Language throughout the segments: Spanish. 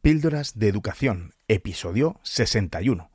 Píldoras de Educación, episodio 61.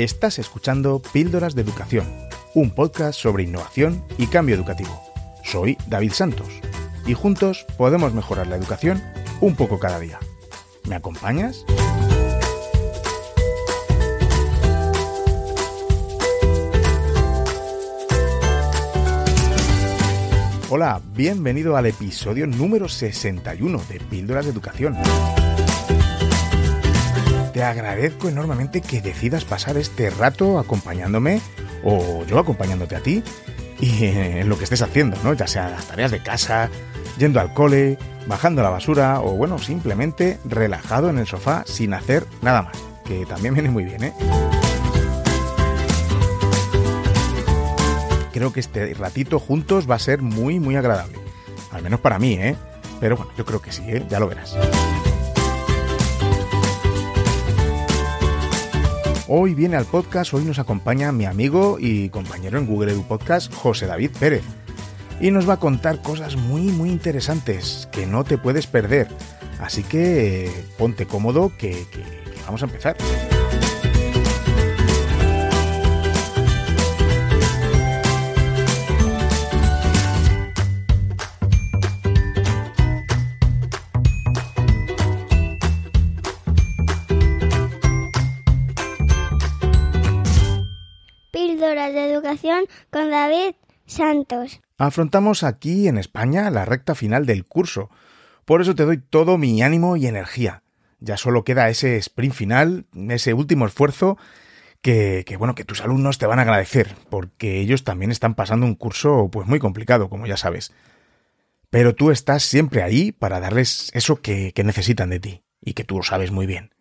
Estás escuchando Píldoras de Educación, un podcast sobre innovación y cambio educativo. Soy David Santos y juntos podemos mejorar la educación un poco cada día. ¿Me acompañas? Hola, bienvenido al episodio número 61 de Píldoras de Educación. Te agradezco enormemente que decidas pasar este rato acompañándome o yo acompañándote a ti y en lo que estés haciendo, ¿no? Ya sea las tareas de casa, yendo al cole, bajando la basura o bueno, simplemente relajado en el sofá sin hacer nada más, que también viene muy bien, ¿eh? Creo que este ratito juntos va a ser muy muy agradable, al menos para mí, ¿eh? Pero bueno, yo creo que sí, ¿eh? Ya lo verás. Hoy viene al podcast, hoy nos acompaña mi amigo y compañero en Google Edu Podcast, José David Pérez. Y nos va a contar cosas muy, muy interesantes que no te puedes perder. Así que ponte cómodo que, que vamos a empezar. Con David Santos. Afrontamos aquí en España la recta final del curso. Por eso te doy todo mi ánimo y energía. Ya solo queda ese sprint final, ese último esfuerzo que, que, bueno, que tus alumnos te van a agradecer, porque ellos también están pasando un curso pues muy complicado, como ya sabes. Pero tú estás siempre ahí para darles eso que, que necesitan de ti, y que tú lo sabes muy bien.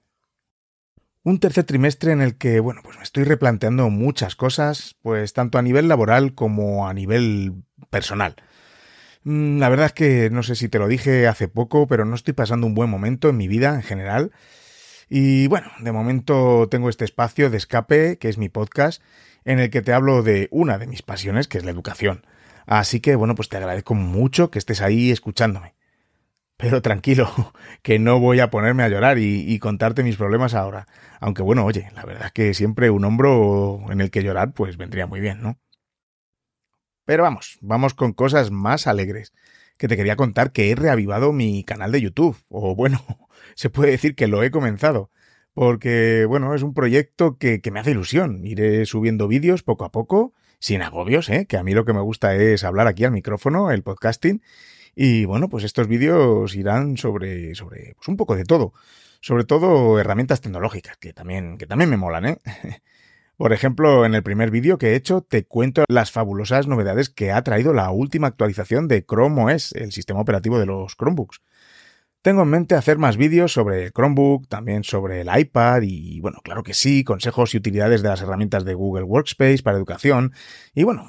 Un tercer trimestre en el que, bueno, pues me estoy replanteando muchas cosas, pues tanto a nivel laboral como a nivel personal. La verdad es que no sé si te lo dije hace poco, pero no estoy pasando un buen momento en mi vida en general. Y bueno, de momento tengo este espacio de escape, que es mi podcast, en el que te hablo de una de mis pasiones, que es la educación. Así que bueno, pues te agradezco mucho que estés ahí escuchándome. Pero tranquilo, que no voy a ponerme a llorar y, contarte mis problemas ahora. Aunque bueno, oye, la verdad es que siempre un hombro en el que llorar pues vendría muy bien, ¿no? Pero vamos, vamos con cosas más alegres. Que te quería contar que he reavivado mi canal de YouTube. O bueno, se puede decir que lo he comenzado. Porque, bueno, es un proyecto que, que me hace ilusión. Iré subiendo vídeos poco a poco, sin agobios, ¿eh? Que a mí lo que me gusta es hablar aquí al micrófono, el podcasting y bueno, pues estos vídeos irán sobre, sobre pues un poco de todo. Sobre todo herramientas tecnológicas, que también, que también me molan, ¿eh? Por ejemplo, en el primer vídeo que he hecho te cuento las fabulosas novedades que ha traído la última actualización de Chrome OS, el sistema operativo de los Chromebooks. Tengo en mente hacer más vídeos sobre el Chromebook, también sobre el iPad y, bueno, claro que sí, consejos y utilidades de las herramientas de Google Workspace para educación y, bueno,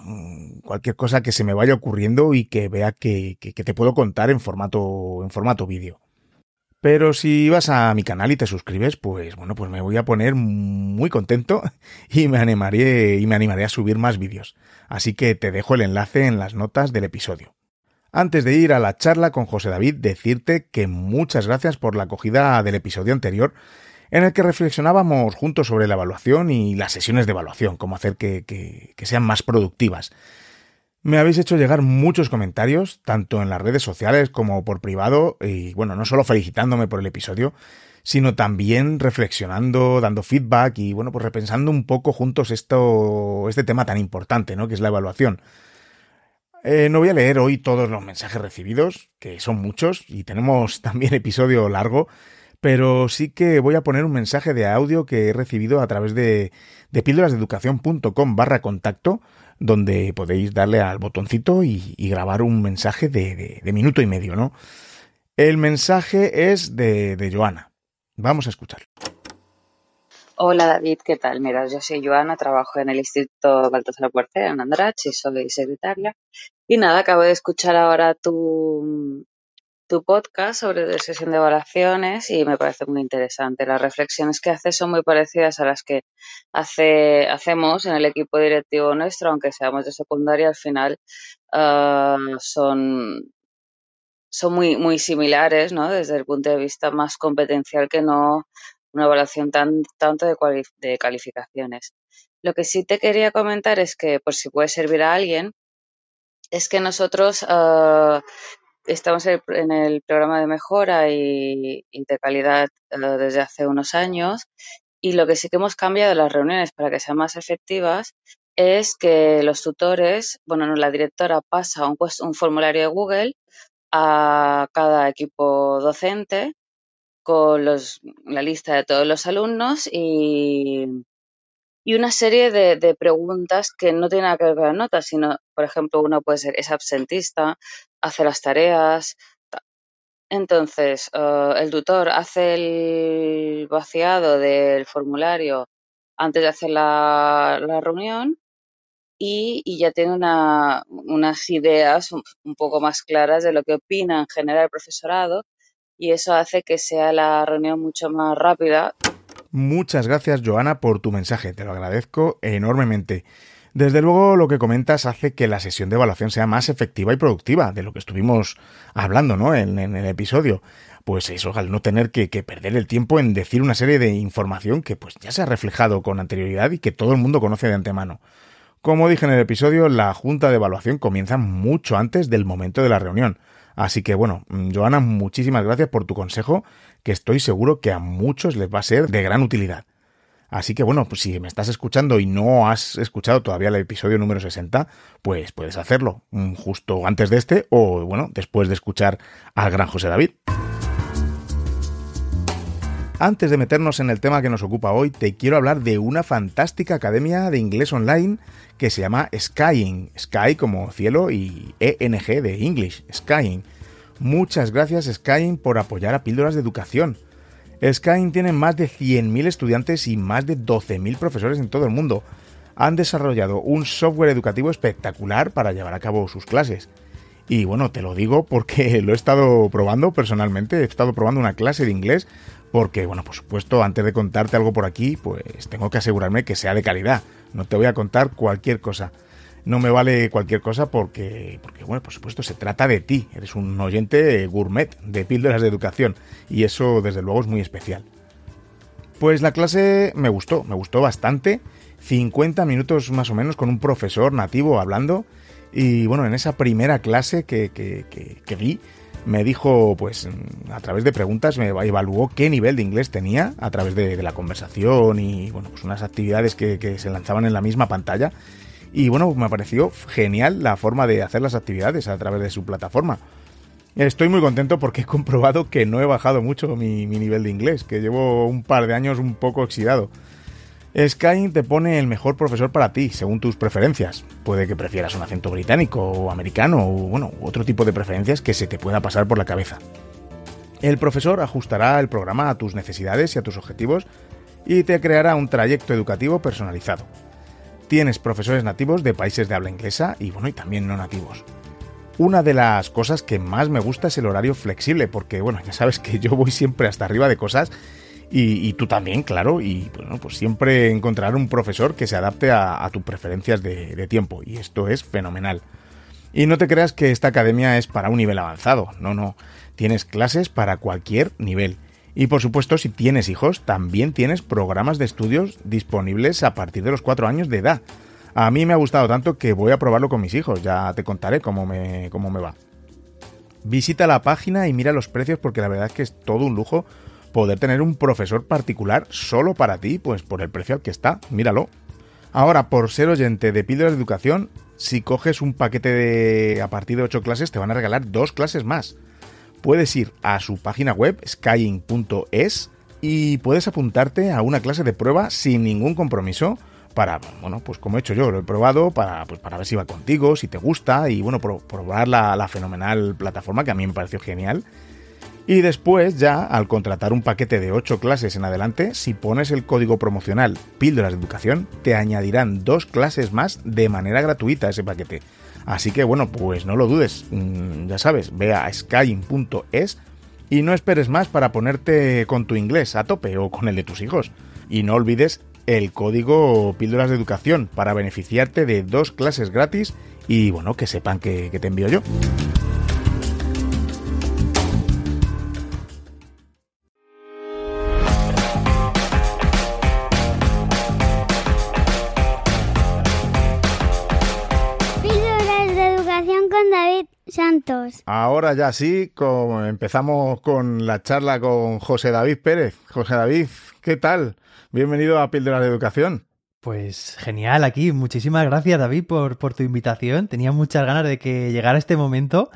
cualquier cosa que se me vaya ocurriendo y que vea que, que, que te puedo contar en formato, en formato vídeo. Pero si vas a mi canal y te suscribes, pues bueno, pues me voy a poner muy contento y me animaré, y me animaré a subir más vídeos. Así que te dejo el enlace en las notas del episodio. Antes de ir a la charla con José David, decirte que muchas gracias por la acogida del episodio anterior, en el que reflexionábamos juntos sobre la evaluación y las sesiones de evaluación, cómo hacer que, que, sean más productivas. Me habéis hecho llegar muchos comentarios, tanto en las redes sociales como por privado, y bueno, no solo felicitándome por el episodio, sino también reflexionando, dando feedback y bueno, pues repensando un poco juntos esto, este tema tan importante, ¿no? Que es la evaluación. Eh, no voy a leer hoy todos los mensajes recibidos, que son muchos, y tenemos también episodio largo, pero sí que voy a poner un mensaje de audio que he recibido a través de, de píldorasdeeducación.com barra contacto, donde podéis darle al botoncito y, grabar un mensaje de, de, de, minuto y medio, ¿no? El mensaje es de, de Joana. Vamos a escucharlo. Hola David, ¿qué tal? Mira, yo soy Joana, trabajo en el Instituto Baltasar Puerta en Andratx y soy secretaria. Y nada, acabo de escuchar ahora tu, tu podcast sobre sesión de evaluaciones y me parece muy interesante. Las reflexiones que haces son muy parecidas a las que hace, hacemos en el equipo directivo nuestro, aunque seamos de secundaria, al final uh, son, son muy, muy similares, ¿no? Desde el punto de vista más competencial que no una evaluación tan, tanto de, de calificaciones. Lo que sí te quería comentar es que, por si puede servir a alguien, es que nosotros uh, Estamos en el programa de mejora y, de calidad eh, desde hace unos años y lo que sí que hemos cambiado las reuniones para que sean más efectivas es que los tutores, bueno, la directora pasa un, un formulario de Google a cada equipo docente con los, la lista de todos los alumnos y, y una serie de, preguntas que no tienen nada que ver con las notas, sino, por ejemplo, uno puede ser, es absentista, hace las tareas. Entonces, uh, el tutor hace el vaciado del formulario antes de hacer la, la reunión y, y, ya tiene una, unas ideas un, un, poco más claras de lo que opina en general el profesorado y eso hace que sea la reunión mucho más rápida. Muchas gracias, Joana, por tu mensaje. Te lo agradezco enormemente. Desde luego, lo que comentas hace que la sesión de evaluación sea más efectiva y productiva, de lo que estuvimos hablando, ¿no? En, el episodio. Pues eso, al no tener que, que, perder el tiempo en decir una serie de información que pues ya se ha reflejado con anterioridad y que todo el mundo conoce de antemano. Como dije en el episodio, la junta de evaluación comienza mucho antes del momento de la reunión. Así que bueno, Joana, muchísimas gracias por tu consejo, que estoy seguro que a muchos les va a ser de gran utilidad. Así que bueno, pues si me estás escuchando y no has escuchado todavía el episodio número 60, pues puedes hacerlo mm, justo antes de este o bueno, después de escuchar al gran José David. Antes de meternos en el tema que nos ocupa hoy, te quiero hablar de una fantástica academia de inglés online que se llama Skying. Sky como cielo y ENG de English, Skying. Muchas gracias Skying por apoyar a Píldoras de Educación. Skyeng tiene más de 100.000 estudiantes y más de 12.000 profesores en todo el mundo. Han desarrollado un software educativo espectacular para llevar a cabo sus clases. Y bueno, te lo digo porque lo he estado probando personalmente, he estado probando una clase de inglés porque, bueno, por supuesto, antes de contarte algo por aquí, pues tengo que asegurarme que sea de calidad. No te voy a contar cualquier cosa no me vale cualquier cosa porque, porque, bueno, por supuesto, se trata de ti. Eres un oyente gourmet de píldoras de educación y eso, desde luego, es muy especial. Pues la clase me gustó, me gustó bastante. 50 minutos más o menos con un profesor nativo hablando. Y bueno, en esa primera clase que, que, que, vi, me dijo, pues a través de preguntas, me evaluó qué nivel de inglés tenía a través de, la conversación y bueno, pues unas actividades que, que se lanzaban en la misma pantalla y bueno, me pareció genial la forma de hacer las actividades a través de su plataforma. Estoy muy contento porque he comprobado que no he bajado mucho mi, mi nivel de inglés, que llevo un par de años un poco oxidado. Sky te pone el mejor profesor para ti, según tus preferencias. Puede que prefieras un acento británico o americano o bueno, otro tipo de preferencias que se te pueda pasar por la cabeza. El profesor ajustará el programa a tus necesidades y a tus objetivos y te creará un trayecto educativo personalizado tienes profesores nativos de países de habla inglesa y bueno, y también no nativos. Una de las cosas que más me gusta es el horario flexible, porque bueno, ya sabes que yo voy siempre hasta arriba de cosas y, tú también, claro, y bueno, pues siempre encontrar un profesor que se adapte a, tus preferencias de, tiempo, y esto es fenomenal. Y no te creas que esta academia es para un nivel avanzado, no, no, tienes clases para cualquier nivel. Y por supuesto, si tienes hijos, también tienes programas de estudios disponibles a partir de los 4 años de edad. A mí me ha gustado tanto que voy a probarlo con mis hijos, ya te contaré cómo me, cómo me va. Visita la página y mira los precios porque la verdad es que es todo un lujo poder tener un profesor particular solo para ti, pues por el precio al que está, míralo. Ahora, por ser oyente de Píldoras de Educación, si coges un paquete de a partir de 8 clases te van a regalar dos clases más puedes ir a su página web skying.es y puedes apuntarte a una clase de prueba sin ningún compromiso para, bueno, pues como he hecho yo, lo he probado para, pues para ver si va contigo, si te gusta y bueno, probar la, la fenomenal plataforma que a mí me pareció genial. Y después ya, al contratar un paquete de 8 clases en adelante, si pones el código promocional Píldoras de Educación, te añadirán dos clases más de manera gratuita a ese paquete. Así que bueno, pues no lo dudes, mm, ya sabes, ve a skyim.es y no esperes más para ponerte con tu inglés a tope o con el de tus hijos. Y no olvides el código Píldoras de Educación para beneficiarte de dos clases gratis y bueno, que sepan que te envío yo. Ahora ya sí, como empezamos con la charla con José David Pérez. José David, ¿qué tal? Bienvenido a Píldoras de Educación. Pues genial aquí. Muchísimas gracias, David, por, por tu invitación. Tenía muchas ganas de que llegara este momento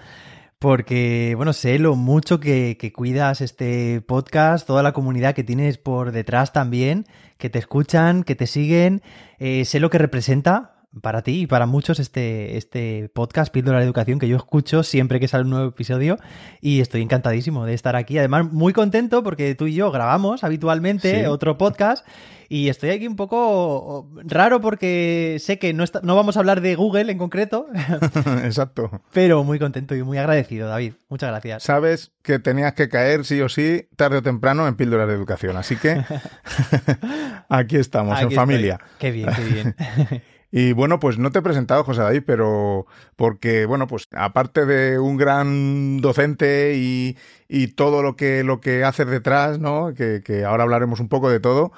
porque, bueno, sé lo mucho que, que cuidas este podcast, toda la comunidad que tienes por detrás también, que te escuchan, que te siguen. Eh, sé lo que representa para ti y para muchos este, este podcast, Píldora de Educación, que yo escucho siempre que sale un nuevo episodio y estoy encantadísimo de estar aquí. Además, muy contento porque tú y yo grabamos habitualmente Sí. otro podcast y estoy aquí un poco raro porque sé que no, está- no vamos a hablar de Google en concreto, Exacto. pero muy contento y muy agradecido, David. Muchas gracias. Sabes que tenías que caer sí o sí, tarde o temprano, en Píldoras de Educación. Así que aquí estamos, en Aquí estoy. familia. Qué bien, qué bien. Y bueno, pues no te he presentado, José David, pero porque, bueno, pues aparte de un gran docente y, todo lo que, lo que haces detrás, ¿no? Que, que ahora hablaremos un poco de todo.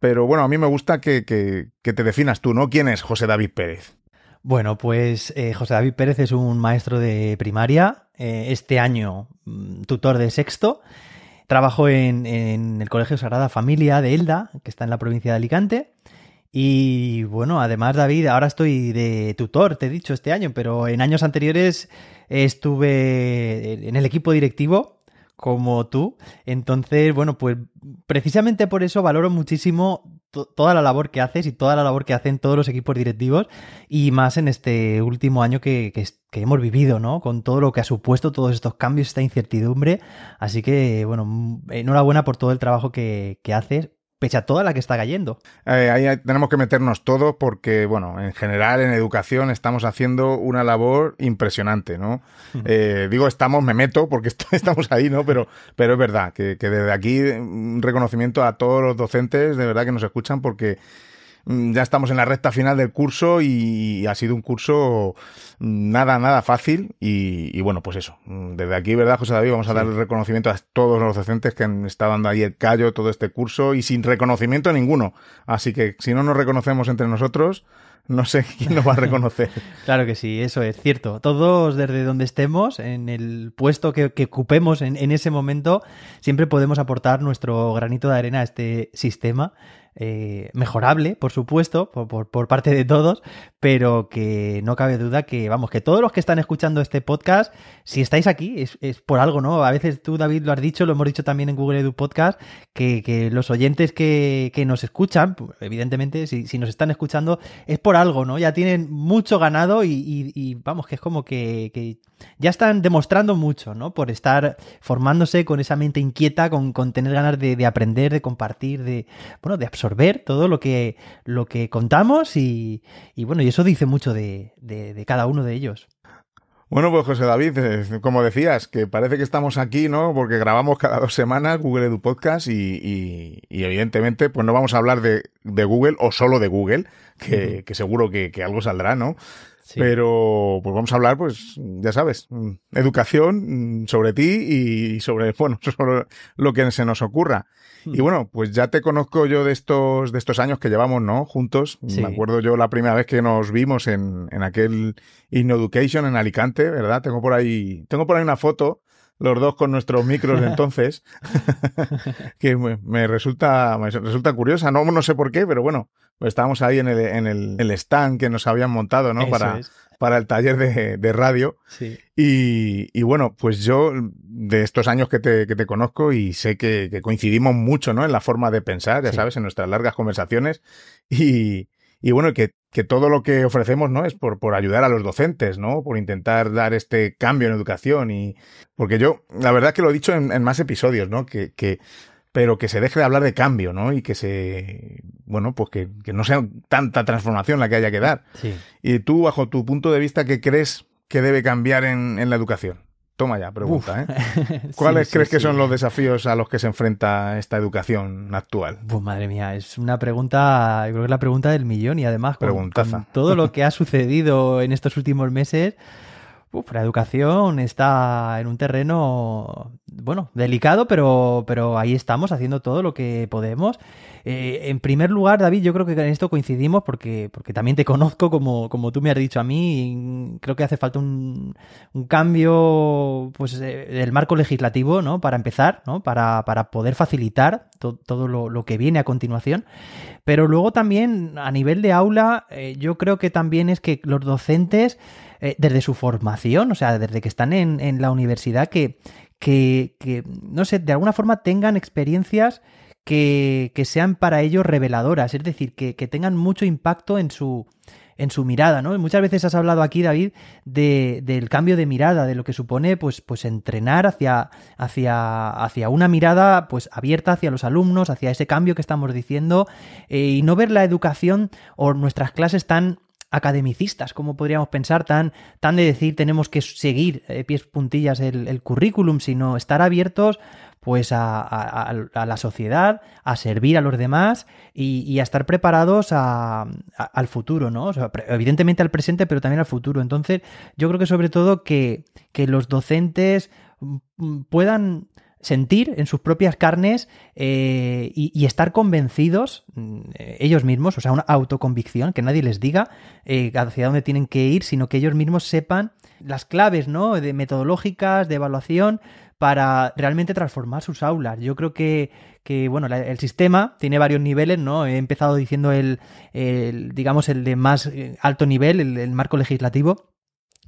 Pero bueno, a mí me gusta que, que, que te definas tú, ¿no? ¿Quién es José David Pérez? Bueno, pues eh, José David Pérez es un maestro de primaria, eh, este año mm, tutor de sexto. Trabajo en, en el Colegio Sagrada Familia de Elda, que está en la provincia de Alicante. Y bueno, además David, ahora estoy de tutor, te he dicho, este año, pero en años anteriores estuve en el equipo directivo como tú. Entonces, bueno, pues precisamente por eso valoro muchísimo to- toda la labor que haces y toda la labor que hacen todos los equipos directivos y más en este último año que, que que hemos vivido, ¿no? Con todo lo que ha supuesto todos estos cambios, esta incertidumbre. Así que, bueno, enhorabuena por todo el trabajo que, que haces, pese a toda la que está cayendo. Eh, ahí tenemos que meternos todos porque, bueno, en general en educación estamos haciendo una labor impresionante, ¿no? Eh, digo estamos, me meto porque est- estamos ahí, ¿no? Pero, pero es verdad que, que desde aquí un reconocimiento a todos los docentes, de verdad que nos escuchan porque ya estamos en la recta final del curso y ha sido un curso mm, nada, nada fácil y, y bueno, pues eso. Mm, Desde aquí, ¿verdad, José David? Vamos a dar el reconocimiento a todos los docentes que han estado dando ahí el callo todo este curso y sin reconocimiento ninguno. Así que si no nos reconocemos entre nosotros, no sé quién nos va a reconocer. Claro que sí, eso es cierto. Todos desde donde estemos, en el puesto que, que ocupemos en, en ese momento, siempre podemos aportar nuestro granito de arena a este sistema. Eh, mejorable, por supuesto, por, por- parte de todos, pero que no cabe duda que, vamos, que todos los que están escuchando este podcast, si estáis aquí, es, es por algo, ¿no? A veces tú, David, lo has dicho, lo hemos dicho también en Google Edu Podcast, que, que los oyentes que, que nos escuchan, evidentemente, si, si nos están escuchando, es por algo, ¿no? Ya tienen mucho ganado y, y- y, vamos, que es como que, que ya están demostrando mucho, ¿no? Por estar formándose con esa mente inquieta, con, con tener ganas de, de aprender, de compartir, de, bueno, de absorber todo lo que, lo que contamos y, y bueno, y eso dice mucho de, de- de cada uno de ellos. Bueno, pues José David, eh, como decías, que parece que estamos aquí, ¿no? Porque grabamos cada dos semanas Google Edu Podcast y, y- y evidentemente, pues no vamos a hablar de, de Google o solo de Google, que, que seguro que, que algo saldrá, ¿no? Sí. Pero pues vamos a hablar, pues, ya sabes, mm, educación mm, sobre ti y sobre, bueno, sobre lo que se nos ocurra. Hmm. Y bueno, pues ya te conozco yo de estos, de estos años que llevamos, ¿no? Juntos. Sí. Me acuerdo yo la primera vez que nos vimos en, en aquel InEducation en Alicante, ¿verdad? Tengo por ahí, tengo por ahí una foto, los dos con nuestros micros de entonces, que me, me resulta, me resulta curiosa. No, no sé por qué, pero bueno, estábamos ahí en el, en el, el stand que nos habían montado, ¿no? Eso Para, es. para el taller de, de radio. Sí. Y, y bueno, pues yo de estos años que te, que te conozco y sé que, que coincidimos mucho, ¿no? En la forma de pensar, ya Sí. sabes, en nuestras largas conversaciones. Y, y bueno, que que todo lo que ofrecemos, ¿no? Es por, por ayudar a los docentes, ¿no? Por intentar dar este cambio en educación y... Porque yo, la verdad que lo he dicho en, en más episodios, ¿no? Que, que, pero que se deje de hablar de cambio, ¿no? Y que se, bueno, pues que, que no sea tanta transformación la que haya que dar. Sí. Y tú, bajo tu punto de vista, ¿qué crees que debe cambiar en, en la educación? Toma ya, pregunta, ¿eh? ¿Cuáles Sí, crees sí, que son los desafíos a los que se enfrenta esta educación actual? Pues madre mía, es una pregunta, yo creo que es la pregunta del millón y además con todo lo que ha sucedido en estos últimos meses, uf, la educación está en un terreno, bueno, delicado, pero, pero ahí estamos haciendo todo lo que podemos. Eh, en primer lugar, David, yo creo que en esto coincidimos porque, porque también te conozco, como, como tú me has dicho a mí, creo que hace falta un, un cambio pues, eh, del marco legislativo, ¿no? Para empezar, ¿no? Para, para poder facilitar to- todo lo, lo que viene a continuación. Pero luego también, a nivel de aula, eh, yo creo que también es que los docentes, eh, desde su formación, o sea, desde que están en, en la universidad, que, que, que, no sé, de alguna forma tengan experiencias que, que sean para ellos reveladoras, es decir, que, que tengan mucho impacto en su, en su mirada, ¿no? Muchas veces has hablado aquí, David, de, del cambio de mirada, de lo que supone, pues, pues entrenar hacia, hacia, hacia una mirada, pues, abierta hacia los alumnos, hacia ese cambio que estamos diciendo, eh, y no ver la educación o nuestras clases tan academicistas, como podríamos pensar, tan, tan de decir tenemos que seguir eh, pies puntillas el, currículum, sino estar abiertos pues a, a- la sociedad, a servir a los demás y, a estar preparados a- al futuro, ¿no? Evidentemente al presente, pero también al futuro. Entonces, yo creo que sobre todo que, que los docentes mm, puedan sentir en sus propias carnes eh, y, estar convencidos mm, eh, ellos mismos, o sea, una autoconvicción, que nadie les diga eh, hacia dónde tienen que ir, sino que ellos mismos sepan las claves, ¿no? De metodológicas, de evaluación, para realmente transformar sus aulas. Yo creo que, que, bueno, el sistema tiene varios niveles, ¿no? He empezado diciendo el, el, digamos, el de más alto nivel, el, el marco legislativo,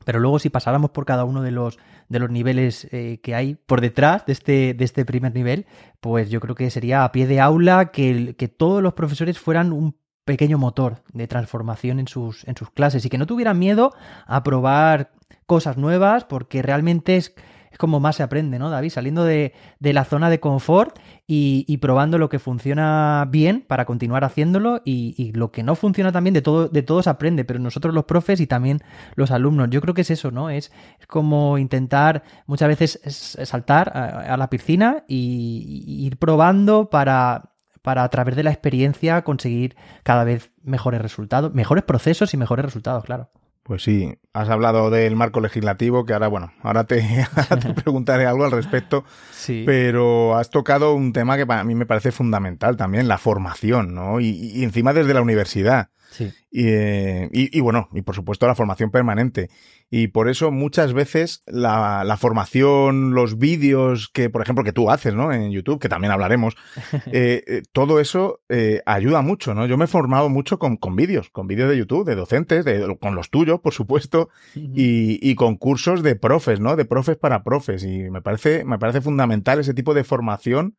pero luego si pasáramos por cada uno de los, de los niveles eh, que hay por detrás de este, de este primer nivel, pues yo creo que sería a pie de aula que, que todos los profesores fueran un pequeño motor de transformación en sus, en sus clases y que no tuvieran miedo a probar cosas nuevas porque realmente es, es como más se aprende, ¿no, David? Saliendo de, la zona de confort y, probando lo que funciona bien para continuar haciéndolo y, lo que no funciona también de todo de todos aprende, pero nosotros los profes y también los alumnos. Yo creo que es eso, ¿no? Es, como intentar muchas veces es- es saltar a, a la piscina y, y ir probando para, para a través de la experiencia conseguir cada vez mejores resultados, mejores procesos y mejores resultados, claro. Pues sí, has hablado del marco legislativo, que ahora, bueno, ahora te, ahora te preguntaré algo al respecto, Sí. pero has tocado un tema que para mí me parece fundamental también, la formación, ¿no? Y, y encima desde la universidad. Sí. Y, eh, y- y bueno, y por supuesto la formación permanente. Y por eso muchas veces la, la formación, los vídeos que, por ejemplo, que tú haces, ¿no? En YouTube, que también hablaremos, eh, eh, todo eso ayuda mucho, ¿no? Yo me he formado mucho con, con vídeos, con vídeos de YouTube, de docentes, de, con los tuyos, por supuesto, y, y con cursos de profes, ¿no? De profes para profes. Y me parece, me parece fundamental ese tipo de formación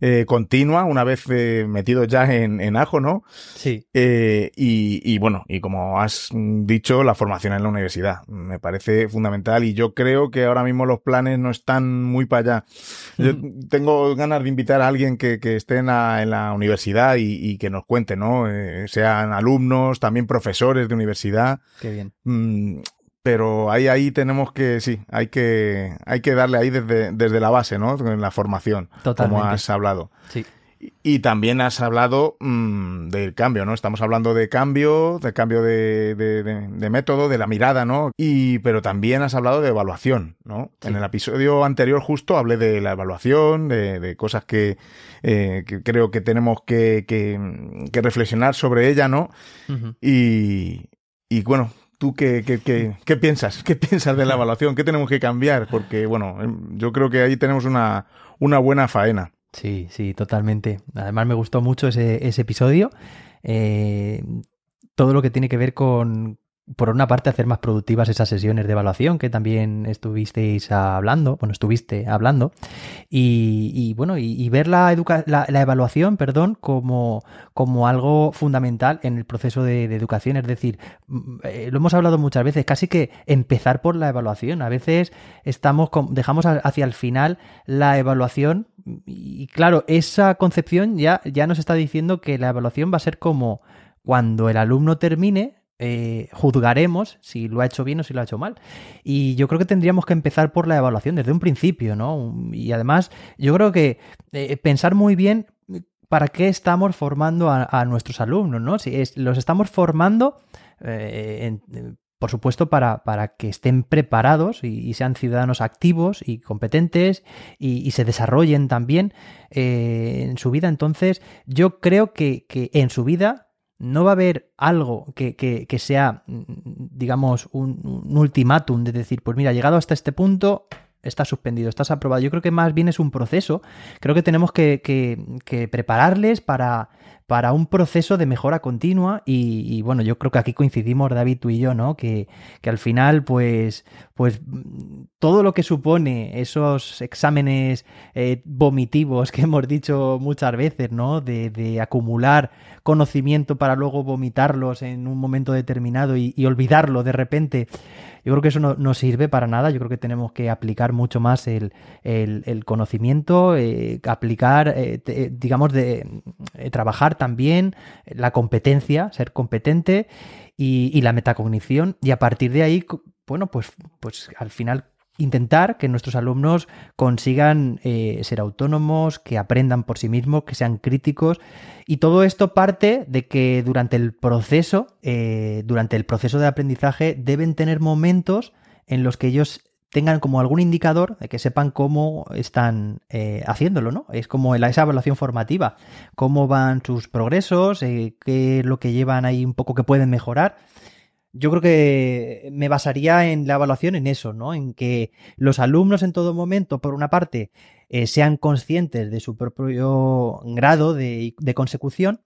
eh, continua, una vez eh, metido ya en, en ajo, ¿no? Sí. Eh, y, y bueno, y como has dicho, la formación en la universidad me parece fundamental y yo creo que ahora mismo los planes no están muy para allá. Yo tengo ganas de invitar a alguien que, que esté en la, en la universidad y, y que nos cuente, ¿no? Eh, sean alumnos, también profesores de universidad. Qué bien. Mm, pero ahí, ahí tenemos que, sí, hay que, hay que darle ahí desde, desde la base, ¿no? En la formación, Totalmente. como has hablado. Sí. Y- Y también has hablado mm, del cambio, ¿no? Estamos hablando de cambio, de cambio de, de- de- de método, de la mirada, ¿no? Y, pero también has hablado de evaluación, ¿no? Sí. En el episodio anterior justo hablé de la evaluación, de, cosas que, eh, que creo que tenemos que, que, que reflexionar sobre ella, ¿no? Y, y bueno, ¿tú qué, qué, qué, qué piensas? ¿Qué piensas de la evaluación? ¿Qué tenemos que cambiar? Porque, bueno, em, yo creo que ahí tenemos una, una buena faena. Sí, sí, totalmente. Además me gustó mucho ese, ese episodio. Eh, todo lo que tiene que ver con, por una parte, hacer más productivas esas sesiones de evaluación que también estuvisteis hablando, bueno, estuviste hablando, y, bueno, y, ver la, la, evaluación, perdón, como, como algo fundamental en el proceso de, educación. Es decir, mm, eh, lo hemos hablado muchas veces, casi que empezar por la evaluación. A veces estamos dejamos hacia el final la evaluación y claro, esa concepción ya, ya nos está diciendo que la evaluación va a ser como cuando el alumno termine, eh, juzgaremos si lo ha hecho bien o si lo ha hecho mal. Y yo creo que tendríamos que empezar por la evaluación desde un principio, ¿no? Y además, yo creo que eh, pensar muy bien para qué estamos formando a, nuestros alumnos, ¿no? Si los estamos formando, eh, por supuesto, para, para, que estén preparados y, sean ciudadanos activos y competentes y, se desarrollen también en su vida. Entonces, yo creo que, que en su vida no va a haber algo que, sea, mm, digamos, un, ultimátum de decir, pues mira, llegado hasta este punto, estás suspendido, estás aprobado. Yo creo que más bien es un proceso. Creo que tenemos que, que prepararles para, para un proceso de mejora continua y, bueno, yo creo que aquí coincidimos David tú y yo, ¿no? Que, que, al final pues, pues todo lo que supone esos exámenes eh, vomitivos que hemos dicho muchas veces, ¿no? De, de, acumular conocimiento para luego vomitarlos en un momento determinado y olvidarlo de repente, yo creo que eso no, sirve para nada. Yo creo que tenemos que aplicar mucho más el, conocimiento, eh, aplicar, eh, eh, digamos, de trabajar también la competencia, ser competente y, y, la metacognición. Y a partir de ahí, bueno, pues, pues al final intentar que nuestros alumnos consigan eh, ser autónomos, que aprendan por sí mismos, que sean críticos. Y todo esto parte de que durante el proceso, eh, durante el proceso de aprendizaje, deben tener momentos en los que ellos tengan como algún indicador de que sepan cómo están eh, haciéndolo, ¿no? Es como esa evaluación formativa, cómo van sus progresos, qué es lo que llevan ahí un poco que pueden mejorar yo creo que me basaría en la evaluación en eso, ¿no? En que los alumnos en todo momento, por una parte, eh, sean conscientes de su propio grado de, consecución,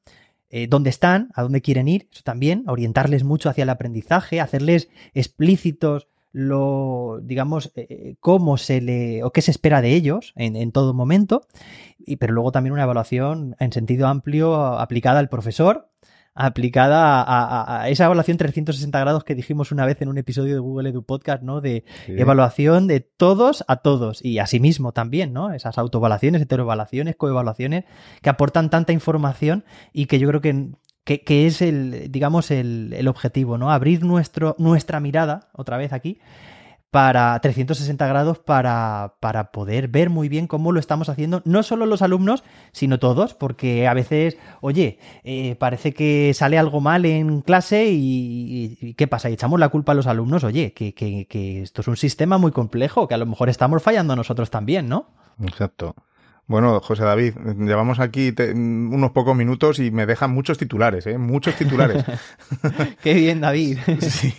eh, dónde están, a dónde quieren ir, eso también, orientarles mucho hacia el aprendizaje, hacerles explícitos lo, digamos, eh, cómo se le, o qué se espera de ellos en, en, todo momento, y, pero luego también una evaluación en sentido amplio aplicada al profesor, aplicada a, esa evaluación 360 grados que dijimos una vez en un episodio de Google Edu Podcast, ¿no? De evaluación de todos a todos y asimismo también, ¿no? Esas autoevaluaciones, heteroevaluaciones, coevaluaciones que aportan tanta información y que yo creo que, que, es el, digamos, el, el, objetivo, ¿no? Abrir nuestro, nuestra mirada, otra vez aquí, para 360 grados para, para, poder ver muy bien cómo lo estamos haciendo, no solo los alumnos, sino todos, porque a veces, oye, eh, parece que sale algo mal en clase y, ¿qué pasa? Y echamos la culpa a los alumnos, oye, que, que, que, esto es un sistema muy complejo, que a lo mejor estamos fallando nosotros también, ¿no? Exacto. Bueno, José David, llevamos aquí unos pocos minutos y me dejan muchos titulares, ¿eh? Muchos titulares. Qué bien, David. sí.